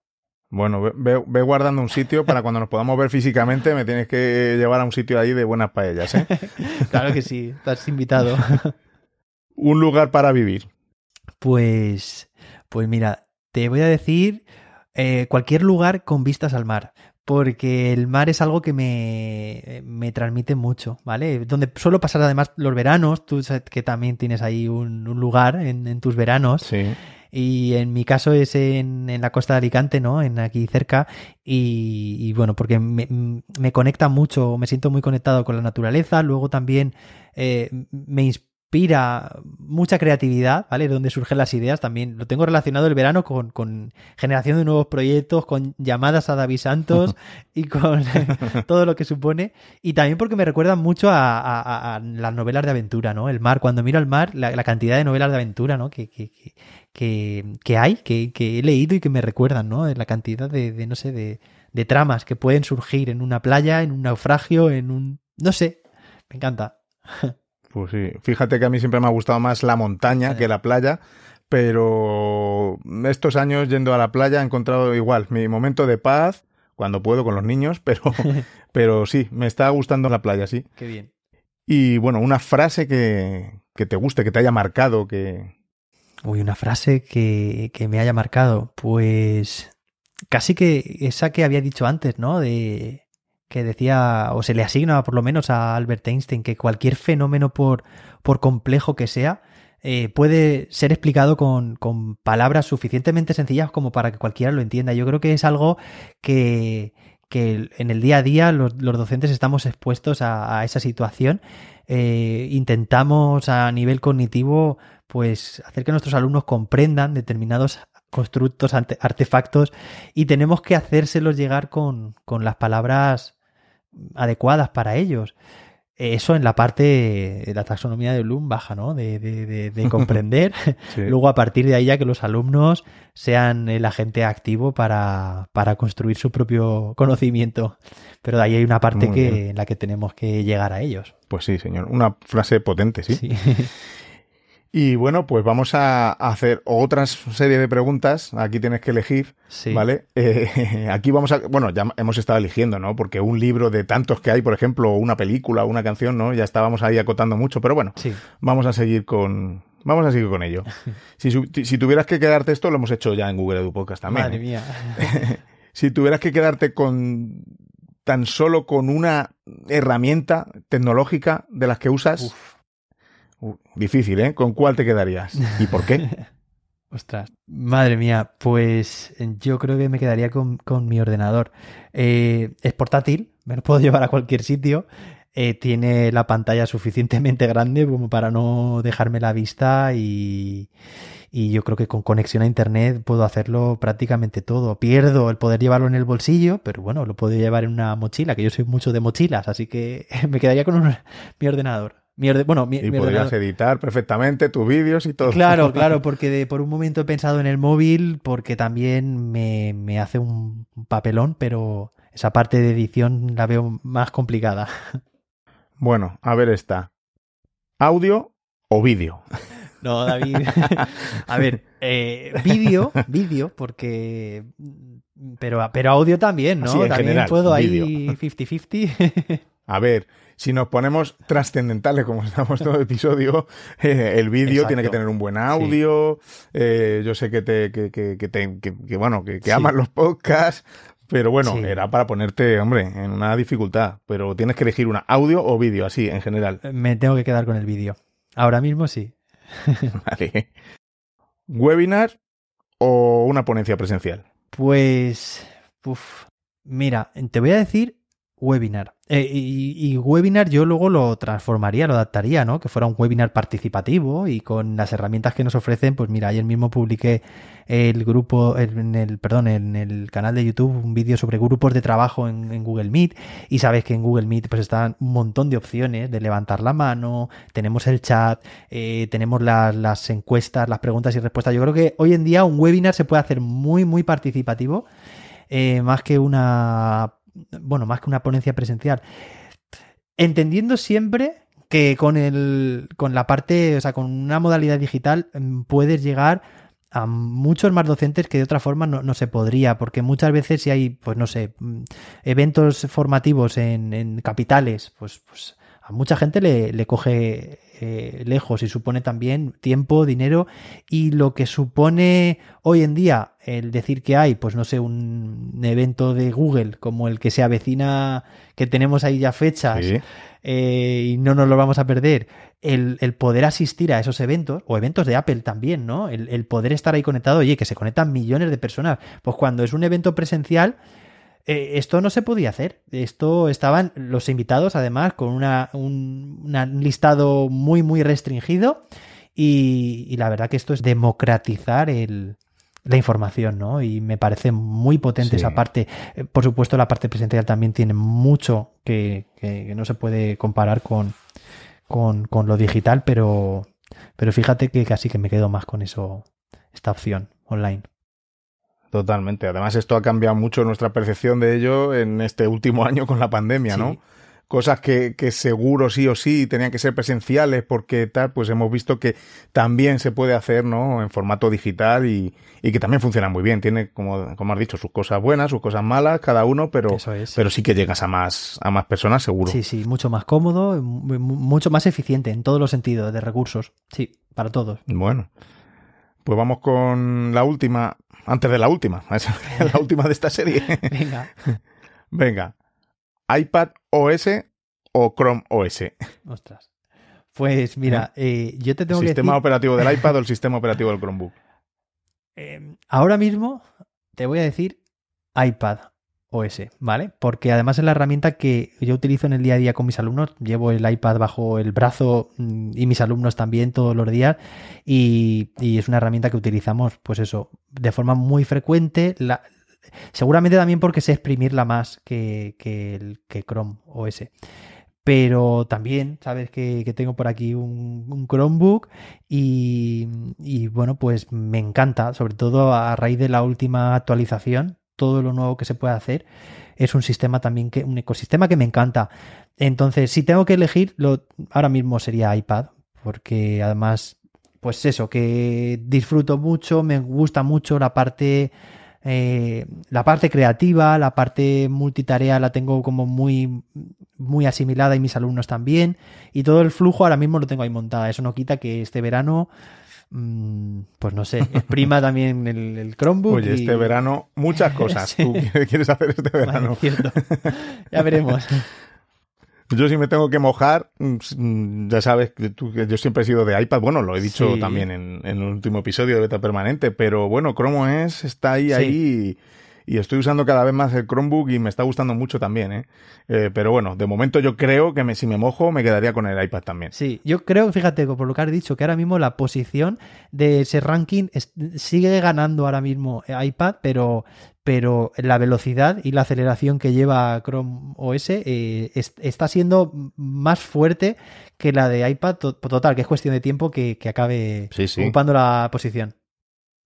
Bueno, ve, ve, guardando un sitio para cuando nos podamos ver físicamente, me tienes que llevar a un sitio ahí de buenas paellas, ¿eh? claro que sí, estás invitado. un lugar para vivir. Pues, pues mira, te voy a decir eh, cualquier lugar con vistas al mar. Porque el mar es algo que me, me transmite mucho, ¿vale? Donde suelo pasar además los veranos, tú que también tienes ahí un, un lugar en, en, tus veranos. Sí. Y en mi caso es en, en, la costa de Alicante, ¿no? En aquí cerca. Y, bueno, porque me, me, conecta mucho, me siento muy conectado con la naturaleza. Luego también eh, me inspira inspira mucha creatividad, ¿vale? De donde surgen las ideas también. Lo tengo relacionado el verano con, con generación de nuevos proyectos, con llamadas a David Santos y con todo lo que supone. Y también porque me recuerdan mucho a, a, a, las novelas de aventura, ¿no? El mar, cuando miro al mar, la, la cantidad de novelas de aventura, ¿no? Que, que, que, que hay, que, que, he leído y que me recuerdan, ¿no? La cantidad de, de no sé, de, de tramas que pueden surgir en una playa, en un naufragio, en un... no sé, me encanta. Pues sí, fíjate que a mí siempre me ha gustado más la montaña que la playa, pero estos años yendo a la playa he encontrado igual mi momento de paz cuando puedo con los niños, pero, pero sí, me está gustando la playa, sí. Qué bien. Y bueno, una frase que, que te guste, que te haya marcado, que... Uy, una frase que, que me haya marcado, pues casi que esa que había dicho antes, ¿no? De que decía, o se le asigna por lo menos a Albert Einstein, que cualquier fenómeno por, por complejo que sea, eh, puede ser explicado con, con, palabras suficientemente sencillas como para que cualquiera lo entienda. Yo creo que es algo que, que en el día a día los, docentes estamos expuestos a, a esa situación. Eh, intentamos a nivel cognitivo pues hacer que nuestros alumnos comprendan determinados constructos, artefactos y tenemos que hacérselos llegar con, con las palabras adecuadas para ellos. Eso en la parte de la taxonomía de Bloom baja, ¿no? De, de, de, comprender. sí. Luego, a partir de ahí, ya que los alumnos sean el agente activo para, para construir su propio conocimiento. Pero de ahí hay una parte que, en la que tenemos que llegar a ellos. Pues sí, señor. Una frase potente, sí. sí. Y bueno, pues vamos a hacer otra serie de preguntas. Aquí tienes que elegir, sí. ¿vale? Eh, aquí vamos a, bueno, ya hemos estado eligiendo, ¿no? Porque un libro de tantos que hay, por ejemplo, una película, una canción, ¿no? Ya estábamos ahí acotando mucho, pero bueno, sí. vamos a seguir con, vamos a seguir con ello. si, si, tuvieras que quedarte esto, lo hemos hecho ya en Google Edu Podcast también. Madre mía. si tuvieras que quedarte con tan solo con una herramienta tecnológica de las que usas. Uf. Difícil, ¿eh? ¿Con cuál te quedarías? ¿Y por qué? Ostras, madre mía, pues yo creo que me quedaría con, con mi ordenador. Eh, es portátil, me lo puedo llevar a cualquier sitio. Eh, tiene la pantalla suficientemente grande como para no dejarme la vista y, y yo creo que con conexión a internet puedo hacerlo prácticamente todo. Pierdo el poder llevarlo en el bolsillo, pero bueno, lo puedo llevar en una mochila, que yo soy mucho de mochilas, así que me quedaría con mi ordenador. Bueno, mi, y podrías editar perfectamente tus vídeos y todo. Claro, claro, porque de, por un momento he pensado en el móvil, porque también me, me hace un papelón, pero esa parte de edición la veo más complicada. Bueno, a ver esta. ¿Audio o vídeo? No, David. A ver, eh, vídeo, vídeo, porque. Pero, pero audio también, ¿no? Sí, también general, puedo ahí vídeo. 50-50. A ver, si nos ponemos trascendentales como estamos todo el episodio, eh, el vídeo tiene que tener un buen audio. Sí. Eh, yo sé que te, que, que, que, te, que bueno, que, Sí. amas los podcasts, pero bueno, Sí. era para ponerte, hombre, en una dificultad. Pero tienes que elegir una audio o vídeo, así, en general. Me tengo que quedar con el vídeo. Ahora mismo sí. Vale. ¿Webinar o una ponencia presencial? Pues. Uf, mira, te voy a decir webinar. Eh, y, webinar yo luego lo transformaría, lo adaptaría, ¿no? Que fuera un webinar participativo y con las herramientas que nos ofrecen, pues mira, ayer mismo publiqué el grupo, en el, perdón, en el canal de YouTube un vídeo sobre grupos de trabajo en, en, Google Meet y sabes que en Google Meet pues están un montón de opciones de levantar la mano, tenemos el chat, eh, tenemos las, las encuestas, las preguntas y respuestas. Yo creo que hoy en día un webinar se puede hacer muy, muy participativo, eh, más que una bueno, más que una ponencia presencial. Entendiendo siempre que con el con la parte, o sea, con una modalidad digital mm, puedes llegar a muchos más docentes que de otra forma no, se podría, porque muchas veces si hay, pues no sé, mm, eventos formativos en, en capitales, pues, pues a mucha gente le, le coge eh, lejos y supone también tiempo, dinero y lo que supone hoy en día el decir que hay, pues no sé, un evento de Google como el que se avecina, que tenemos ahí ya fechas eh, y no nos lo vamos a perder, el, poder asistir a esos eventos, o eventos de Apple también, ¿no? El, el poder estar ahí conectado, oye, que se conectan millones de personas, pues cuando es un evento presencial, eh, esto no se podía hacer. Esto estaban los invitados, además, con una, un, listado muy, muy restringido. Y, la verdad que esto es democratizar el, la información, ¿no? Y me parece muy potente esa parte. Eh, por supuesto, la parte presencial también tiene mucho que, no se puede comparar con, con, con, lo digital, pero, pero fíjate que casi que me quedo más con eso, esta opción online. Totalmente. Además, esto ha cambiado mucho nuestra percepción de ello en este último año con la pandemia, ¿no? Cosas que, que, seguro sí o sí tenían que ser presenciales porque tal, pues hemos visto que también se puede hacer, ¿no? En formato digital y, y que también funciona muy bien. Tiene, como, como has dicho, sus cosas buenas, sus cosas malas, cada uno, pero, pero sí que llegas a más, a más personas, seguro. Sí, sí, mucho más cómodo, mucho más eficiente en todos los sentidos de recursos. Sí, para todos. Bueno. Pues vamos con la última, antes de la última, la última de esta serie. Venga. Venga. iPad OS o Chrome OS. Ostras. Pues mira, ¿Eh? Yo te tengo ¿El sistema operativo del iPad o el sistema operativo del Chromebook? Em, ahora mismo te voy a decir iPad. OS, ¿vale? Porque además es la herramienta que yo utilizo en el día a día con mis alumnos. Llevo el iPad bajo el brazo mm, y mis alumnos también todos los días. Y, es una herramienta que utilizamos, pues eso, de forma muy frecuente. Seguramente también porque sé exprimirla más que, el, que Chrome OS. Pero también, sabes que, tengo por aquí un, Chromebook y, y, bueno, pues me encanta, sobre todo a raíz de la última actualización todo lo nuevo que se puede hacer. Es un sistema también que, un ecosistema que me encanta. Entonces, si tengo que elegir, lo, ahora mismo sería iPad, porque además, pues eso, que disfruto mucho, me gusta mucho la parte, eh, la parte creativa, la parte multitarea la tengo como muy, muy asimilada y mis alumnos también. Y todo el flujo ahora mismo lo tengo ahí montada. Eso no quita que este verano Mm, pues no sé, exprima también el, Chromebook. Oye, este verano, muchas cosas. ¿Tú quieres hacer este verano? Ya veremos. Yo si me tengo que mojar, mm, ya sabes que, yo siempre he sido de iPad. Bueno, lo he dicho también en, el último episodio de Beta Permanente, pero bueno, Chrome es está ahí, ahí y estoy usando cada vez más el Chromebook y me está gustando mucho también, ¿eh? eh pero bueno, de momento yo creo que me, si me mojo me quedaría con el iPad también. Sí, yo creo, fíjate, por lo que has dicho, que ahora mismo la posición de ese ranking sigue ganando ahora mismo iPad, pero, pero la velocidad y la aceleración que lleva Chrome OS eh, está siendo más fuerte que la de iPad total, que es cuestión de tiempo que, acabe ocupando la posición.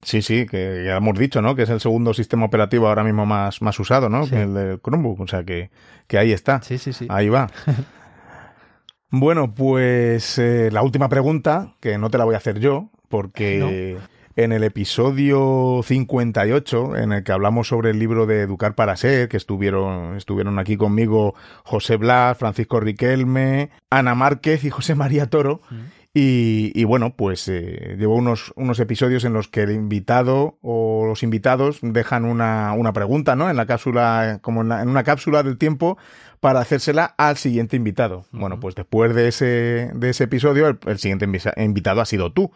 Sí, sí, que ya hemos dicho, ¿no? Que es el segundo sistema operativo ahora mismo más, más usado, ¿no? Que el de Chromebook. O sea que, que ahí está. Sí, sí, sí. Ahí va. bueno, pues eh, la última pregunta, que no te la voy a hacer yo, porque en el episodio 58, en el que hablamos sobre el libro de Educar para Ser, que estuvieron, estuvieron aquí conmigo José Blas, Francisco Riquelme, Ana Márquez y José María Toro. Mm. Y, bueno, pues eh, llevo unos, unos episodios en los que el invitado o los invitados dejan una, una pregunta, ¿no? En la cápsula, como en, una cápsula del tiempo para hacérsela al siguiente invitado. Bueno, pues después de ese, de ese episodio, el, siguiente invitado ha sido tú.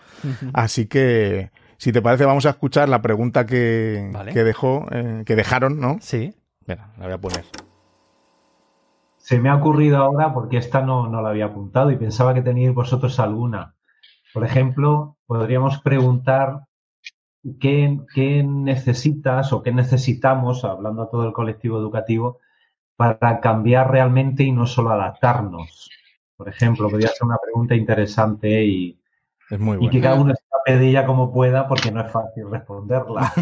Así que, si te parece, vamos a escuchar la pregunta que, que dejó, eh, que dejaron, ¿no? Sí. Mira, la voy a poner se me ha ocurrido ahora porque esta no, no la había apuntado y pensaba que teníais vosotros alguna. Por ejemplo, podríamos preguntar qué, qué necesitas o qué necesitamos, hablando a todo el colectivo educativo, para cambiar realmente y no solo adaptarnos. Por ejemplo, podría ser una pregunta interesante y, es muy y que cada uno ella como pueda porque no es fácil responderla.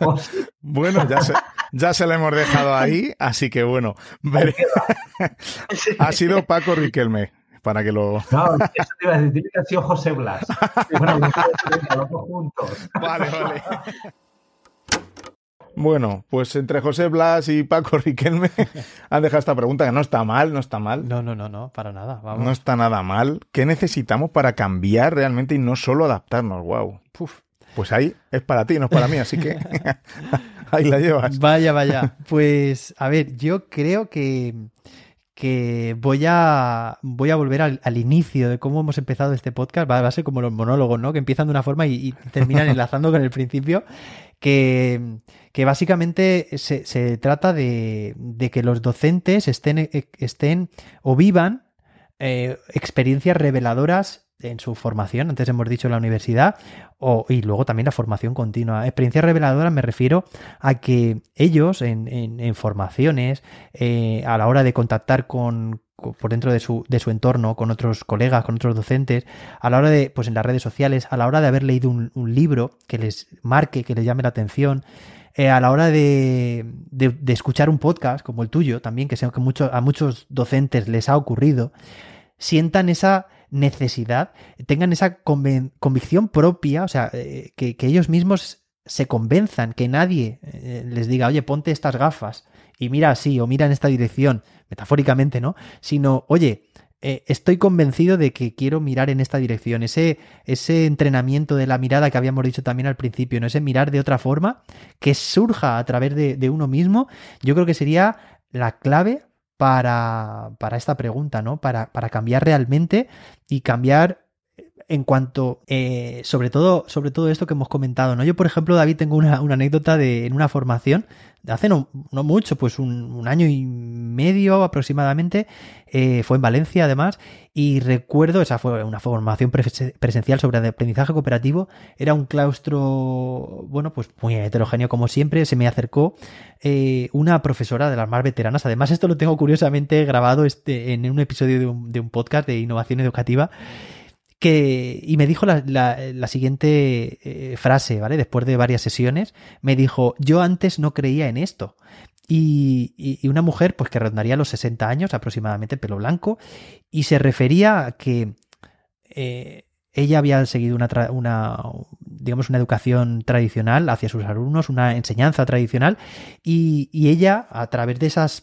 bueno, ya sé ya se la hemos dejado ahí, así que bueno, ha sido Paco Riquelme. para que lo... No, eso te iba a decir, que ha sido José Blas. bueno, los dos juntos. Vale, vale. Bueno, pues entre José Blas y Paco Riquelme han dejado esta pregunta que no está mal, no está mal. No, no, no, no, para nada. Vamos. No está nada mal. ¿Qué necesitamos para cambiar realmente y no solo adaptarnos? Wow. Pues ahí es para ti, no es para mí, así que ahí la llevas. Vaya, vaya. Pues a ver, yo creo que, que voy a voy a volver al, inicio de cómo hemos empezado este podcast. Va, a ser como los monólogos, ¿no? Que empiezan de una forma y, y terminan enlazando con el principio. Que, básicamente se, se trata de, de, que los docentes estén, e, estén o vivan eh, experiencias reveladoras en su formación, antes hemos dicho la universidad, o, y luego también la formación continua. Experiencias reveladoras me refiero a que ellos en, en, formaciones, eh, a la hora de contactar con, por dentro de su, de su entorno, con otros colegas, con otros docentes, a la hora de, pues en las redes sociales, a la hora de haber leído un, libro que les marque, que les llame la atención, eh, a la hora de, de, escuchar un podcast como el tuyo, también, que sé que mucho, a muchos docentes les ha ocurrido, sientan esa necesidad, tengan esa convicción propia, o sea, eh, que, ellos mismos se convenzan, que nadie eh, les diga, oye, ponte estas gafas y mira así o mira en esta dirección, metafóricamente, ¿no? Sino, oye, eh, estoy convencido de que quiero mirar en esta dirección. Ese, ese entrenamiento de la mirada que habíamos dicho también al principio, ¿no? Ese mirar de otra forma, que surja a través de, de uno mismo, yo creo que sería la clave para, para esta pregunta, ¿no? Para, para, cambiar realmente y cambiar en cuanto, eh, sobre todo, sobre todo esto que hemos comentado, ¿no? Yo, por ejemplo, David, tengo una, una anécdota de en una formación hace no, no mucho, pues un, año y medio aproximadamente, eh, fue en Valencia además, y recuerdo, esa fue una formación presencial sobre aprendizaje cooperativo, era un claustro, bueno, pues muy heterogéneo como siempre, se me acercó eh, una profesora de las más veteranas, además esto lo tengo curiosamente grabado este, en un episodio de un, de un podcast de innovación educativa, que, y me dijo la, la, siguiente eh, frase, ¿vale? Después de varias sesiones, me dijo, yo antes no creía en esto. Y, y, una mujer, pues que rondaría los 60 años aproximadamente, pelo blanco, y se refería a que eh, ella había seguido una, una, digamos, una educación tradicional hacia sus alumnos, una enseñanza tradicional, y, y ella, a través de esas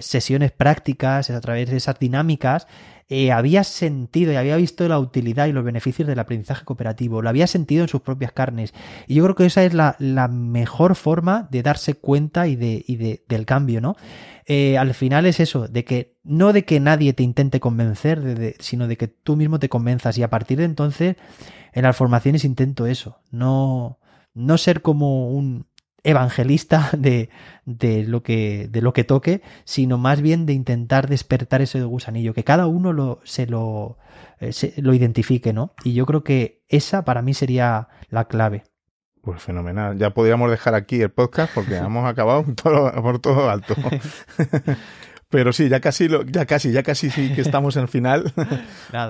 sesiones prácticas, a través de esas dinámicas, eh, había sentido y había visto la utilidad y los beneficios del aprendizaje cooperativo, lo había sentido en sus propias carnes. Y yo creo que esa es la, mejor forma de darse cuenta y, de, y de, del cambio, ¿no? Eh, al final es eso, de que no de que nadie te intente convencer, sino de que tú mismo te convenzas y a partir de entonces en las formaciones intento eso, no, no ser como un, evangelista de, de, lo que, de lo que toque, sino más bien de intentar despertar ese gusanillo, que cada uno lo, se lo, eh, lo identifique, ¿no? Y yo creo que esa para mí sería la clave. Pues fenomenal. Ya podríamos dejar aquí el podcast porque hemos acabado por todo alto. Pero sí, ya casi, lo, ya casi, ya casi sí que estamos en el final.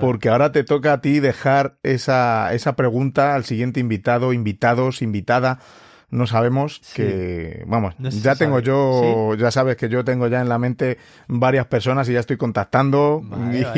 porque ahora te toca a ti dejar esa, esa pregunta al siguiente invitado, invitados, invitada no sabemos que, vamos, ya tengo yo, ya sabes que yo tengo ya en la mente varias personas y ya estoy contactando,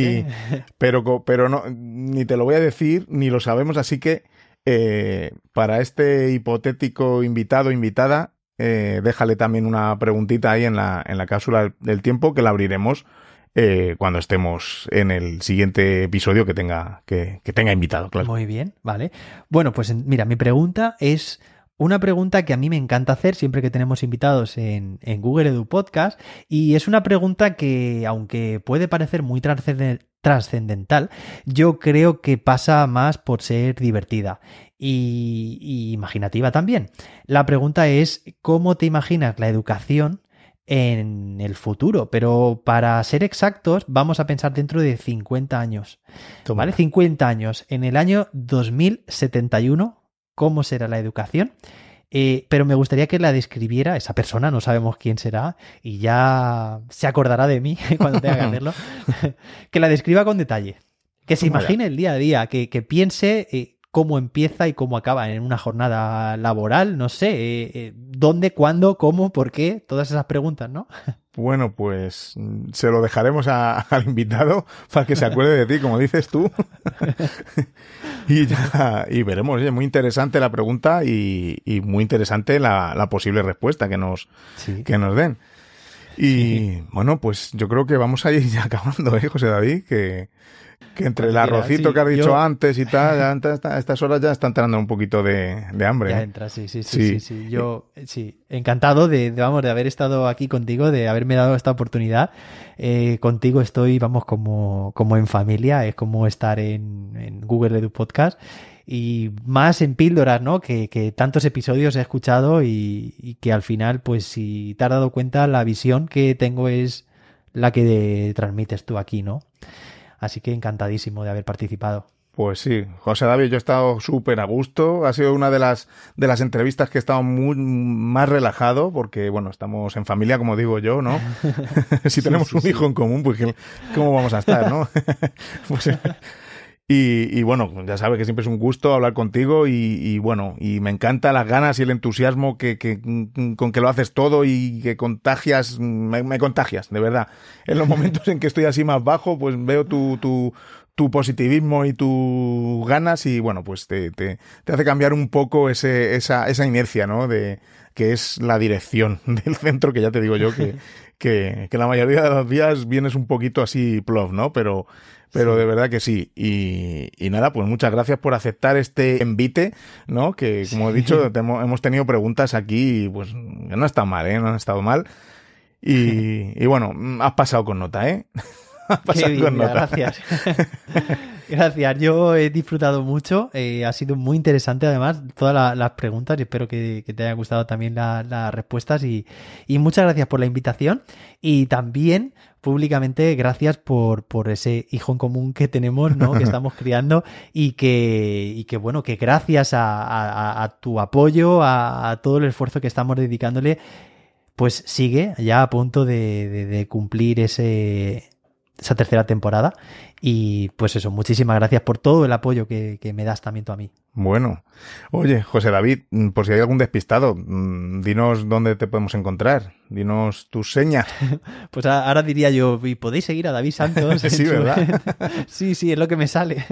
pero, pero no, ni te lo voy a decir, ni lo sabemos, así que eh, para este hipotético invitado, invitada, eh, déjale también una preguntita ahí en la, en la cápsula del tiempo que la abriremos eh, cuando estemos en el siguiente episodio que tenga, que, que tenga invitado, claro. Muy bien, vale. Bueno, pues mira, mi pregunta es una pregunta que a mí me encanta hacer siempre que tenemos invitados en, Google Edu Podcast y es una pregunta que, aunque puede parecer muy trascendental, yo creo que pasa más por ser divertida y, imaginativa también. La pregunta es, ¿cómo te imaginas la educación en el futuro, pero para ser exactos, vamos a pensar dentro de 50 años. ¿Vale? 50 años. En el año 2071, cómo será la educación. Eh, pero me gustaría que la describiera esa persona, no sabemos quién será, y ya se acordará de mí cuando tenga que hacerlo, que la describa con detalle, que se imagine el día a día, que, piense eh, cómo empieza y cómo acaba en una jornada laboral, no sé, eh, eh, dónde, cuándo, cómo, por qué, todas esas preguntas, ¿no? Bueno, pues mm, se lo dejaremos al invitado para que se acuerde de ti, como dices tú. y ya, y veremos, muy interesante la pregunta y, muy interesante la, posible respuesta que nos, que nos den. Y bueno, pues yo creo que vamos a ir ya acabando, ¿eh, José David? Que, que entre el arrocito que has dicho antes y tal, a estas horas ya está entrando un poquito de, hambre. Ya ¿eh? entra, sí, sí, sí, sí, Yo, sí, encantado de, vamos, de haber estado aquí contigo, de haberme dado esta oportunidad. Eh, contigo estoy, vamos, como, como en familia, es como estar en, en Google Edu Podcast y más en píldoras, ¿no? Que, que tantos episodios he escuchado y, y, que al final, pues si te has dado cuenta, la visión que tengo es la que transmites tú aquí, ¿no? Así que encantadísimo de haber participado. Pues sí, José David, yo he estado súper a gusto. Ha sido una de las, de las entrevistas que he estado muy más relajado, porque bueno, estamos en familia, como digo yo, ¿no? si tenemos un hijo en común, pues ¿cómo vamos a estar, no? pues, y, bueno, ya sabes que siempre es un gusto hablar contigo y, bueno, y me encanta las ganas y el entusiasmo que, con que lo haces todo y que contagias, me, contagias, de verdad. En los momentos en que estoy así más bajo, pues veo tu, tu, tu positivismo y tus ganas y bueno, pues te, hace cambiar un poco ese, esa, esa inercia, ¿no? De, que es la dirección del centro, que ya te digo yo que, que, que la mayoría de los días vienes un poquito así plov, ¿no? Pero, pero de verdad que sí. Y, y, nada, pues muchas gracias por aceptar este envite, ¿no? Que como he dicho, hemos tenido preguntas aquí, pues que no están mal, ¿eh? No han estado mal. Y, y bueno, has pasado con nota, ¿eh? has pasado con nota. Gracias. Gracias, yo he disfrutado mucho, eh, ha sido muy interesante además todas las preguntas y espero que, te haya gustado también las respuestas y, y, muchas gracias por la invitación y también públicamente gracias por, por ese hijo en común que tenemos, ¿no? que estamos criando y que, y que bueno, que gracias a, a, tu apoyo, a, todo el esfuerzo que estamos dedicándole, pues sigue ya a punto de, de cumplir ese, esa tercera temporada y pues eso, muchísimas gracias por todo el apoyo que, me das también tú a mí. Bueno, oye, José David, mm, por si hay algún despistado, mm, dinos dónde te podemos encontrar, dinos tus señas. pues ahora diría yo, y podéis seguir a David Santos. sí, ¿verdad? sí, sí, es lo que me sale.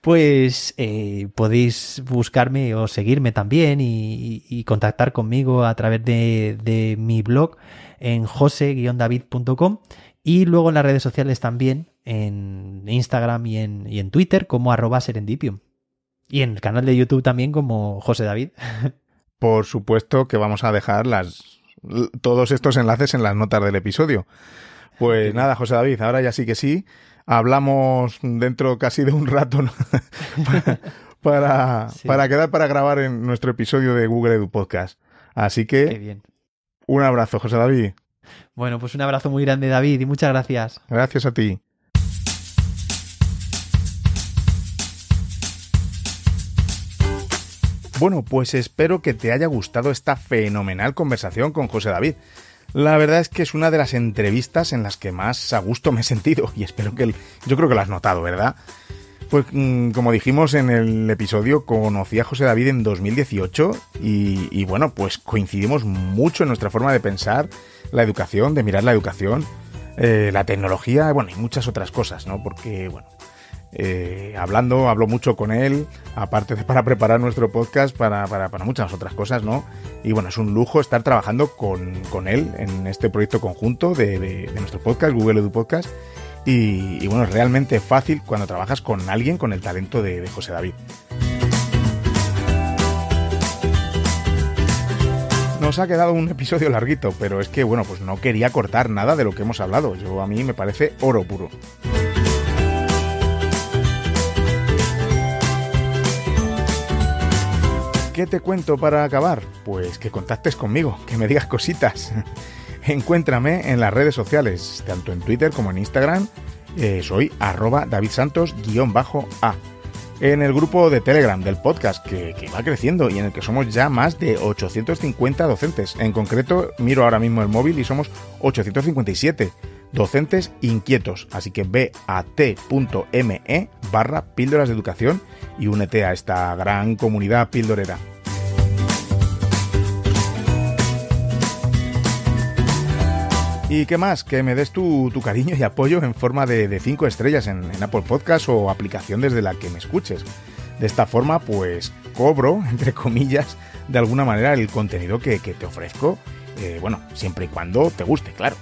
Pues eh, podéis buscarme o seguirme también y, contactar conmigo a través de, de mi blog en jose-david.com y luego en las redes sociales también, en Instagram y en, y en Twitter como arroba serendipium. Y en el canal de YouTube también como José David. Por supuesto que vamos a dejar las, todos estos enlaces en las notas del episodio. Pues nada, José David, ahora ya sí que sí. Hablamos dentro casi de un rato para, para, quedar para grabar en nuestro episodio de Google Edu Podcast. Así que un abrazo, José David. Bueno, pues un abrazo muy grande, David, y muchas gracias. Gracias a ti. Bueno, pues espero que te haya gustado esta fenomenal conversación con José David. La verdad es que es una de las entrevistas en las que más a gusto me he sentido y espero que yo creo que lo has notado, ¿verdad? Pues mm, como dijimos en el episodio, conocí a José David en 2018 y, bueno, pues coincidimos mucho en nuestra forma de pensar la educación, de mirar la educación, eh, la tecnología, bueno, y muchas otras cosas, ¿no? Porque, bueno, eh, hablando, hablo mucho con él, aparte de para preparar nuestro podcast, para, para, para, muchas otras cosas, ¿no? Y bueno, es un lujo estar trabajando con, él en este proyecto conjunto de, de nuestro podcast, Google Edu Podcast. Y, bueno, es realmente fácil cuando trabajas con alguien con el talento de, José David. Nos ha quedado un episodio larguito, pero es que, bueno, pues no quería cortar nada de lo que hemos hablado. Yo a mí me parece oro puro. ¿Qué te cuento para acabar? Pues que contactes conmigo, que me digas cositas. Encuéntrame en las redes sociales, tanto en Twitter como en Instagram. Eh, soy arroba davidsantos-a. En el grupo de Telegram del podcast que, va creciendo y en el que somos ya más de 850 docentes. En concreto, miro ahora mismo el móvil y somos 857. docentes inquietos. Así que ve a t.me barra píldoras de educación y únete a esta gran comunidad pildorera. ¿Y qué más? Que me des tu, cariño y apoyo en forma de 5 estrellas en, Apple Podcast o aplicación desde la que me escuches. De esta forma, pues cobro, entre comillas, de alguna manera el contenido que, te ofrezco. Eh, bueno, siempre y cuando te guste, claro.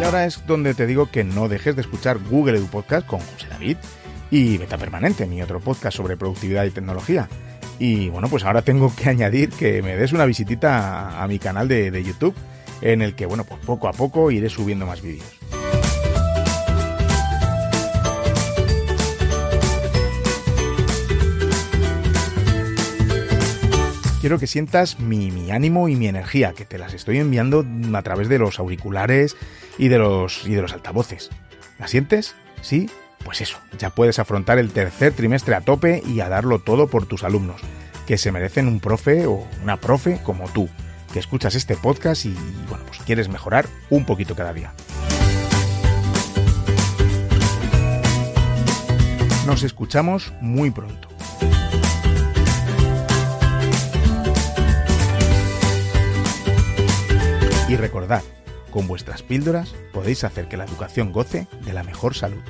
Y ahora es donde te digo que no dejes de escuchar Google Edu Podcast con José David y Beta Permanente, mi otro podcast sobre productividad y tecnología. Y bueno, pues ahora tengo que añadir que me des una visitita a, mi canal de, de, YouTube, en el que, bueno, pues poco a poco iré subiendo más vídeos. Quiero que sientas mi, mi, ánimo y mi energía, que te las estoy enviando a través de los auriculares y de los, y de los altavoces. ¿La sientes? ¿Sí? Pues eso, ya puedes afrontar el tercer trimestre a tope y a darlo todo por tus alumnos, que se merecen un profe o una profe como tú, que escuchas este podcast y, bueno, pues quieres mejorar un poquito cada día. Nos escuchamos muy pronto. Y recordad, con vuestras píldoras podéis hacer que la educación goce de la mejor salud.